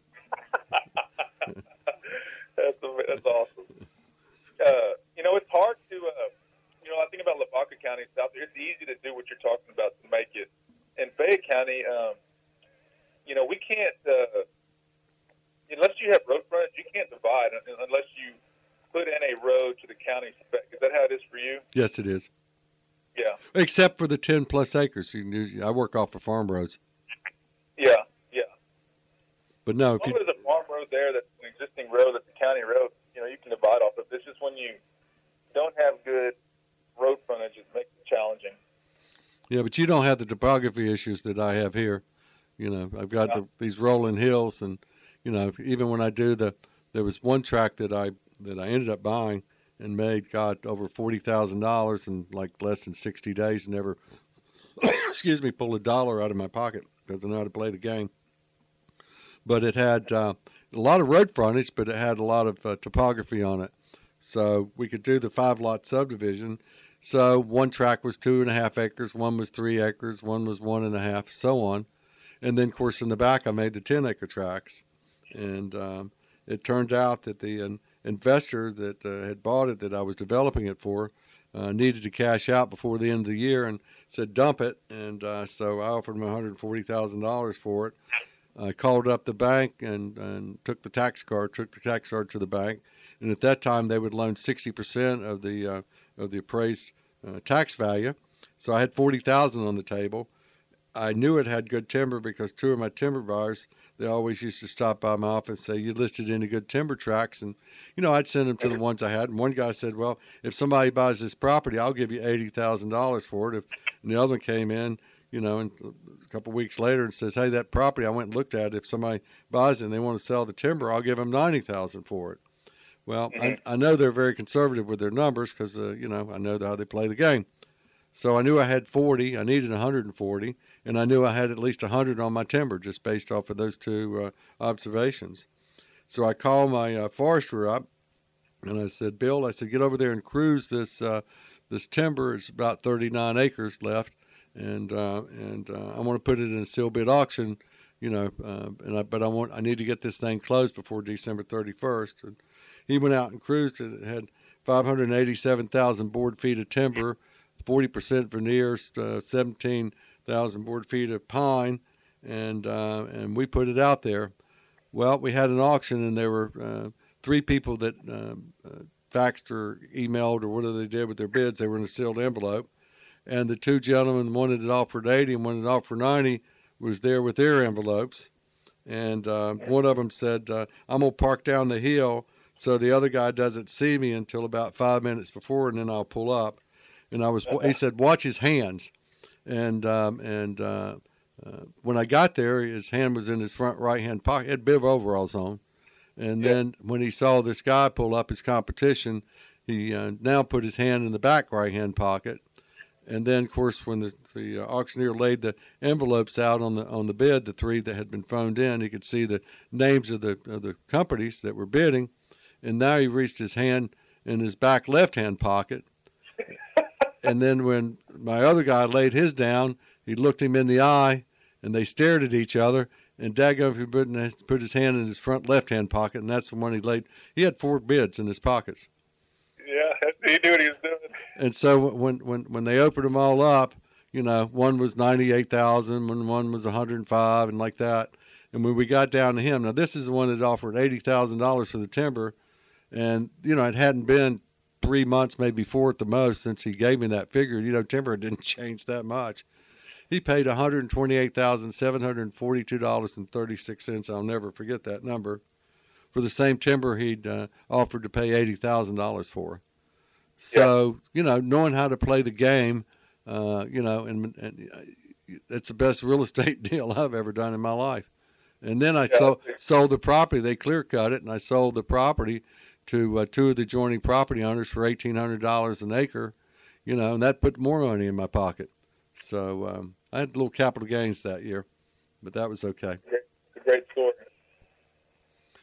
that's, that's awesome. Uh, you know, it's hard to, uh, you know, I think about Lavaca County, South. It's easy to do what you're talking about to make it. In Fayette County, um, you know, we can't, uh, unless you have road frontage, you can't divide unless you put in a road to the county spec. Is that how it is for you? Yes, it is. Yeah. Except for the ten plus acres, you can do. I work off of farm roads. Yeah, yeah. But no, if you, there's a farm road there that's an existing road that's a county road, you know, you can divide off of. It's just when you don't have good road frontage, it makes it challenging. Yeah, but you don't have the topography issues that I have here. You know, I've got the, these rolling hills, and you know, even when I do the, there was one track that I that I ended up buying and made got over forty thousand dollars in like less than sixty days. and Never, excuse me, pull a dollar out of my pocket because I know how to play the game. But it had uh, a lot of road frontage, but it had a lot of uh, topography on it. So we could do the five lot subdivision. So one track was two and a half acres, one was three acres, one was one and a half, so on. And then, of course, in the back, I made the 10 acre tracks. And um, it turned out that the uh, investor that uh, had bought it, that I was developing it for, uh, needed to cash out before the end of the year and said, dump it. And uh, so I offered him $140,000 for it. I called up the bank and, and took the tax card, took the tax card to the bank. And at that time, they would loan 60% of the, uh, of the appraised uh, tax value. So I had 40000 on the table. I knew it had good timber because two of my timber buyers, they always used to stop by my office and say, You listed any good timber tracks? And, you know, I'd send them to the ones I had. And one guy said, Well, if somebody buys this property, I'll give you $80,000 for it. If, and the other one came in, you know, and a couple of weeks later and says, Hey, that property, I went and looked at. If somebody buys it and they want to sell the timber, I'll give them 90000 for it. Well, I, I know they're very conservative with their numbers because, uh, you know, I know how they play the game. So I knew I had 40. I needed 140, and I knew I had at least 100 on my timber just based off of those two uh, observations. So I called my uh, forester up, and I said, "Bill, I said, get over there and cruise this uh, this timber. It's about 39 acres left, and uh, and uh, I want to put it in a seal bid auction." You know, uh, and I, but I want I need to get this thing closed before December 31st. And he went out and cruised it. It had 587,000 board feet of timber, 40% veneers, uh, 17,000 board feet of pine, and uh, and we put it out there. Well, we had an auction, and there were uh, three people that um, faxed or emailed or whatever they did with their bids. They were in a sealed envelope, and the two gentlemen, one that offered 80 and one that offered 90, was there with their envelopes. And uh, one of them said, "I'm gonna park down the hill." So the other guy doesn't see me until about five minutes before, and then I'll pull up. And I was, he said, watch his hands. And um, and uh, uh, when I got there, his hand was in his front right hand pocket. He had bib overalls on. And Yeah. then when he saw this guy pull up his competition, he uh, now put his hand in the back right hand pocket. And then, of course, when the, the uh, auctioneer laid the envelopes out on the on the bid, the three that had been phoned in, he could see the names of the of the companies that were bidding. And now he reached his hand in his back left hand pocket. and then when my other guy laid his down, he looked him in the eye, and they stared at each other. And he put, put his hand in his front left hand pocket, and that's the one he laid. He had four bids in his pockets. Yeah, he knew what he was doing. And so when when when they opened them all up, you know, one was ninety eight thousand, when one was one hundred and five, and like that. And when we got down to him, now this is the one that offered eighty thousand dollars for the timber, and you know it hadn't been three months, maybe four at the most, since he gave me that figure. You know, timber didn't change that much. He paid one hundred twenty-eight thousand seven hundred forty-two dollars and thirty-six cents. I'll never forget that number for the same timber he'd uh, offered to pay eighty thousand dollars for. So yeah. you know, knowing how to play the game, uh, you know, and, and uh, it's the best real estate deal I've ever done in my life. And then I yeah. sold, sold the property. They clear cut it, and I sold the property to uh, two of the adjoining property owners for eighteen hundred dollars an acre. You know, and that put more money in my pocket. So um, I had little capital gains that year, but that was okay. It's a great story.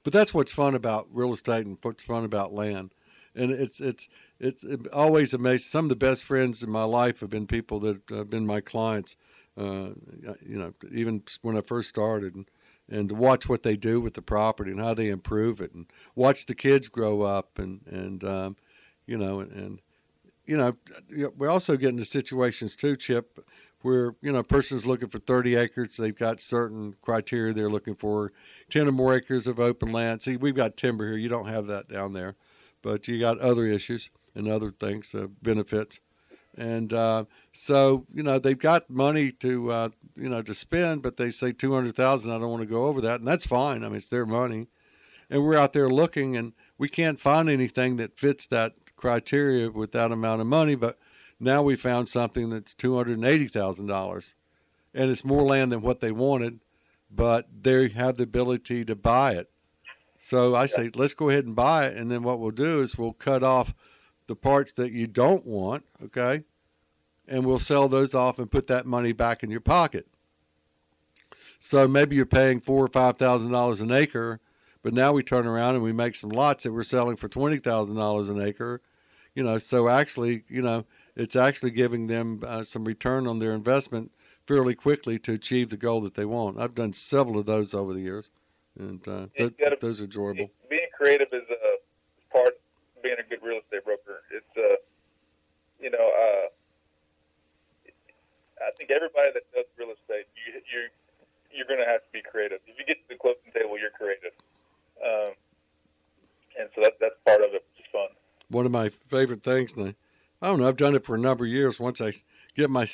But that's what's fun about real estate and what's fun about land, and it's it's it's it always amazing. Some of the best friends in my life have been people that have been my clients. Uh, you know, even when I first started, and and to watch what they do with the property and how they improve it, and watch the kids grow up, and and um, you know, and, you know, we also get into situations too, Chip, where you know a person's looking for 30 acres. They've got certain criteria they're looking for, 10 or more acres of open land. See, we've got timber here. You don't have that down there, but you got other issues and other things, uh, benefits. And uh, so, you know, they've got money to, uh, you know, to spend, but they say 200,000, I don't want to go over that. And that's fine. I mean, it's their money. And we're out there looking and we can't find anything that fits that criteria with that amount of money. But now we found something that's $280,000 and it's more land than what they wanted, but they have the ability to buy it. So I say, let's go ahead and buy it. And then what we'll do is we'll cut off the parts that you don't want, okay? And we'll sell those off and put that money back in your pocket. So maybe you're paying four or five thousand dollars an acre, but now we turn around and we make some lots that we're selling for twenty thousand dollars an acre. You know, so actually, you know, it's actually giving them uh, some return on their investment fairly quickly to achieve the goal that they want. I've done several of those over the years, and uh, th- gotta, those are enjoyable. Being creative is a part being a good real estate broker. It's uh, you know, uh, I think everybody that does real estate, you you you're going to have to be creative. If you get to the closing table, you're creative, um, and so that that's part of it, which is fun. One of my favorite things, and I, I don't know, I've done it for a number of years. Once I get my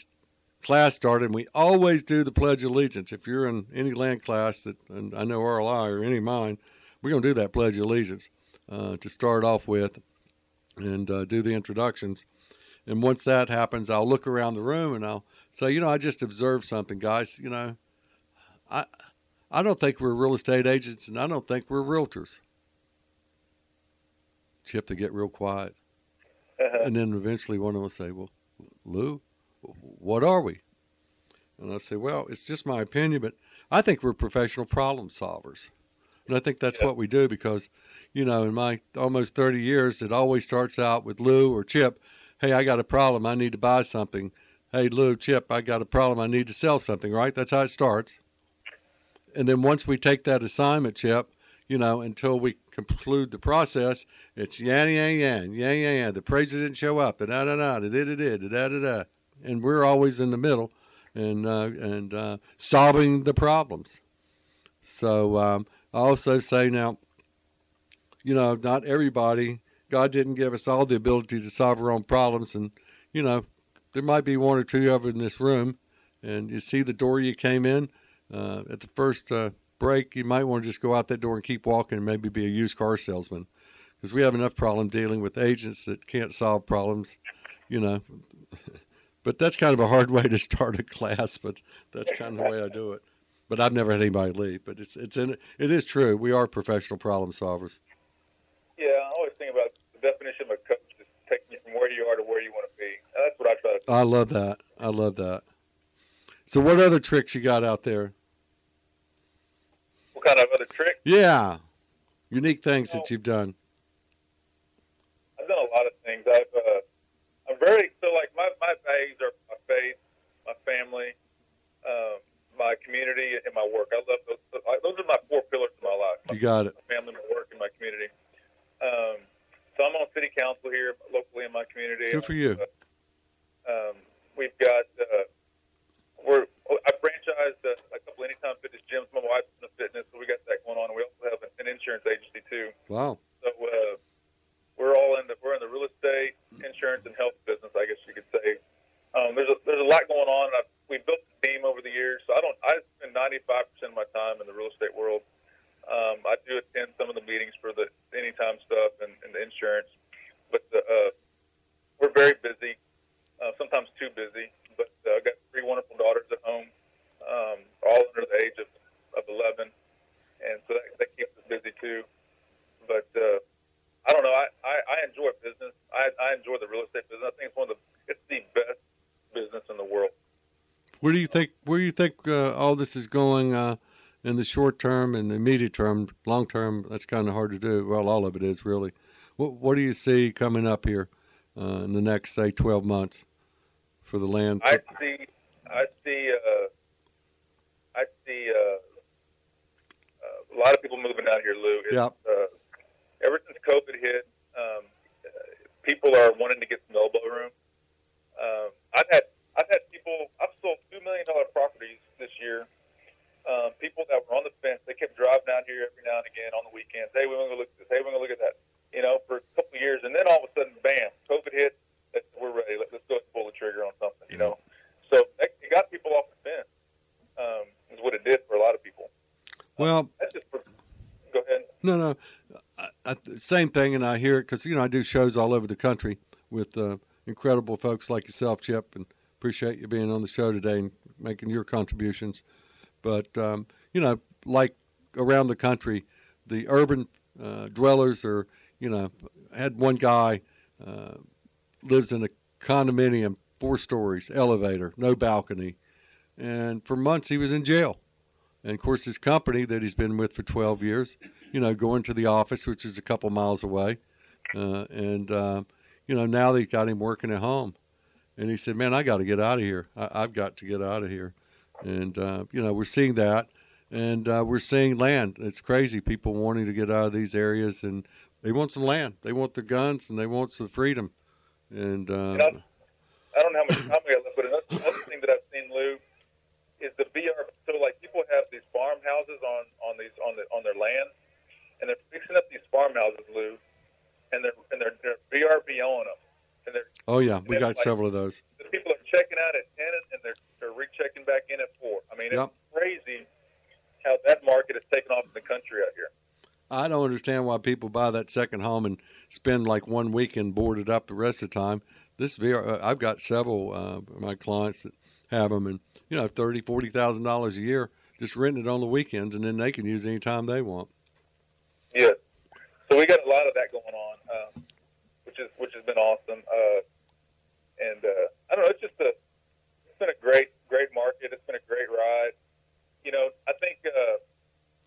class started, we always do the Pledge of Allegiance. If you're in any land class that, and I know RLI or any mine, we're going to do that Pledge of Allegiance uh, to start off with and uh, do the introductions. And once that happens, I'll look around the room and I'll say, you know, I just observed something, guys. You know, I I don't think we're real estate agents, and I don't think we're realtors. Chip, to get real quiet, uh-huh. and then eventually one of them will say, "Well, Lou, what are we?" And I say, "Well, it's just my opinion, but I think we're professional problem solvers." And I think that's what we do because, you know, in my almost 30 years, it always starts out with Lou or Chip. Hey, I got a problem. I need to buy something. Hey, Lou, Chip, I got a problem. I need to sell something, right? That's how it starts. And then once we take that assignment, Chip, you know, until we conclude the process, it's yan, yan, yan, yan, yan, yan. The president show up, da da da da da da da da da da. And we're always in the middle and, uh, and uh, solving the problems. So, um, I also say now, you know, not everybody, God didn't give us all the ability to solve our own problems. And, you know, there might be one or two of in this room, and you see the door you came in uh, at the first uh, break, you might want to just go out that door and keep walking and maybe be a used car salesman. Because we have enough problem dealing with agents that can't solve problems, you know. but that's kind of a hard way to start a class, but that's kind of the way I do it but I've never had anybody leave. But it's it's in it is true. We are professional problem solvers. Yeah, I always think about the definition of a coach is taking you from where you are to where you want to be. That's what I try to. Do. I love that. I love that. So, what other tricks you got out there? What kind of other tricks? Yeah, unique things that you've done. I've done a lot of things. I've uh, I'm very so like my my values are my faith, my family. Um, my community, and my work. I love those. Those are my four pillars of my life. My you got it. My family, my work, and my community. Um, so I'm on city council here locally in my community. Good for you. Uh, um, we've got uh, we're I franchised a, a couple anytime fitness gyms. My wife's in the fitness, so we got that going on. We also have an, an insurance agency too. Wow. So uh, we're all in the we're in the real estate, insurance, and health business. I guess you could say um, there's a there's a lot going on. I, we built a team over the years, so I don't. I spend 95 percent of my time in the real estate world. Um, I do attend some of the meetings for the anytime stuff and, and the insurance, but the, uh, we're very busy. Uh, sometimes too busy. But uh, I've got three wonderful daughters at home, um, all under the age of, of 11, and so that, that keeps us busy too. But uh, I don't know. I, I, I enjoy business. I, I enjoy the real estate business. I think it's one of the it's the best business in the world. Where do you think where do you think uh, all this is going uh, in the short term and the immediate term? Long term, that's kind of hard to do. Well, all of it is really. What what do you see coming up here uh, in the next say twelve months for the land? I see. I see. Uh, I see uh, uh, a lot of people moving out here, Lou. It's, Yep. Uh, ever since COVID hit, um, uh, people are wanting to get some elbow room. Um, I've had I've had people. I've sold two million dollar properties this year. Um, people that were on the fence, they kept driving down here every now and again on the weekends. Hey, we want to look at this. Hey, we want to look at that. You know, for a couple of years, and then all of a sudden, bam, COVID hit. We're ready. Let, let's go and pull the trigger on something. You know, so it got people off the fence. Um, is what it did for a lot of people. well, That's just. For, go ahead. No, no, I, I, same thing, and I hear it because you know I do shows all over the country with uh, incredible folks like yourself, Chip, and appreciate you being on the show today and making your contributions. But um, you know, like around the country, the urban uh, dwellers are you know I had one guy uh, lives in a condominium, four stories, elevator, no balcony, and for months he was in jail. And of course, his company that he's been with for 12 years, you know, going to the office, which is a couple miles away. Uh, and, uh, you know, now they got him working at home. And he said, Man, I got to get out of here. I, I've got to get out of here. And, uh, you know, we're seeing that. And uh, we're seeing land. It's crazy. People wanting to get out of these areas and they want some land. They want their guns and they want some freedom. And, uh, And I, I don't know how much time we got left, but another, another thing that I've seen, Lou, is the VR. So like people have these farmhouses on on these on the on their land, and they're fixing up these farmhouses, Lou, and they're and they're, they're VRB on them, and they're oh, yeah, we got like- several of those. the people are checking out at ten and they're they're rechecking back in at four. I mean, Yep. it's crazy how that market has taken off in the country out here. I don't understand why people buy that second home and spend like one weekend boarded up the rest of the time. This VR, uh, I've got several uh, of my clients that have them, and you know, thirty, forty thousand dollars a year just renting it on the weekends, and then they can use it anytime they want. Yeah, So we got a lot of that going on, um, which is which has been awesome. Uh, and uh, I don't know, it's just a it's been a great great market. It's been a great ride. You know, I think uh,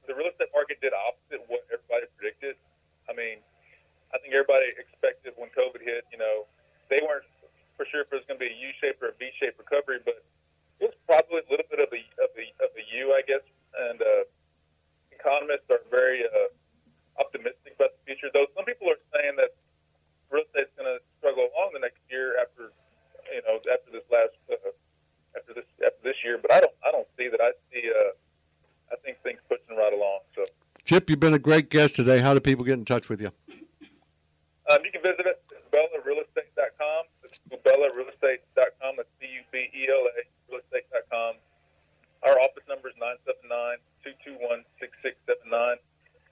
the real estate market did opposite what everybody predicted. I mean, I think everybody expected when COVID hit. You know, they weren't for sure if it was going to be a U-shaped or a V-shaped recovery, but it was probably a little bit of the of the of the U, I guess. And uh, economists are very uh, optimistic about the future. Though some people are saying that real estate's going to struggle along the next year after you know after this last uh, after this after this year. But I don't I don't see that. I see uh, I think things pushing right along. So Chip, you've been a great guest today. How do people get in touch with you? um, you can visit us at BubelaRealEstate.com. It's BubelaRealEstate.com. That's B U B E L A RealEstate.com. Our office number is 979 221 6679.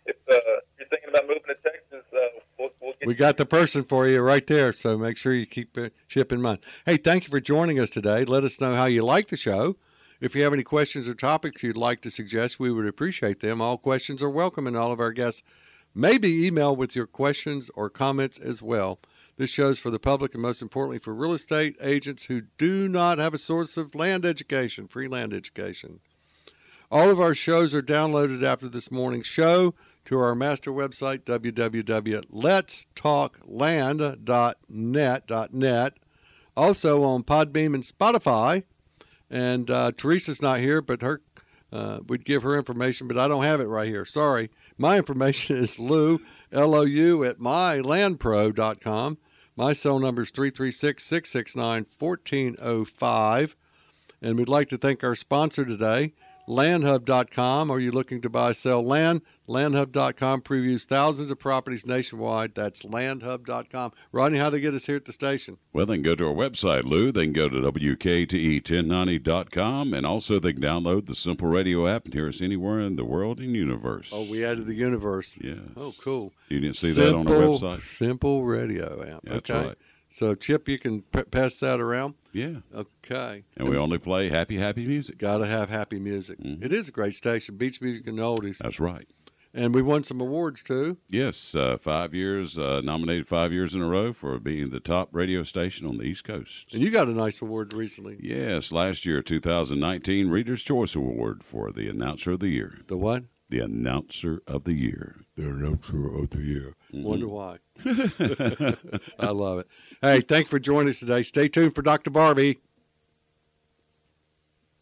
If uh, you're thinking about moving to Texas, uh, we'll, we'll get We got the person for you right there, so make sure you keep it Chip in mind. Hey, thank you for joining us today. Let us know how you like the show. If you have any questions or topics you'd like to suggest, we would appreciate them. All questions are welcome, and all of our guests may be emailed with your questions or comments as well. This show's for the public and most importantly for real estate agents who do not have a source of land education, free land education. All of our shows are downloaded after this morning's show to our master website, www.letstalkland.net. Also on Podbean and Spotify. And uh, Teresa's not here, but her uh, we'd give her information, but I don't have it right here. Sorry. My information is Lou, L O U, at mylandpro.com. My cell number is 336 669 1405. And we'd like to thank our sponsor today, landhub.com. Are you looking to buy, sell land? Landhub.com previews thousands of properties nationwide. That's landhub.com. Rodney, how to get us here at the station? Well, they can go to our website, Lou. They can go to WKTE1090.com, and also they can download the Simple Radio app and hear us anywhere in the world and universe. Oh, we added the universe. Yeah. Oh, cool. You didn't see simple, that on our website? Simple radio app. That's okay. right. So, Chip, you can p- pass that around. Yeah. Okay. And we only play happy, happy music. Got to have happy music. Mhm. It is a great station, beach music and oldies. That's right. And we won some awards too. Yes, uh, five years, uh, nominated five years in a row for being the top radio station on the East Coast. And you got a nice award recently. Yes, last year, 2019 Reader's Choice Award for the Announcer of the Year. The what? The Announcer of the Year. The announcer of the year. Mhm. Wonder why. I love it. Hey, thanks for joining us today. Stay tuned for Dr. Barbie.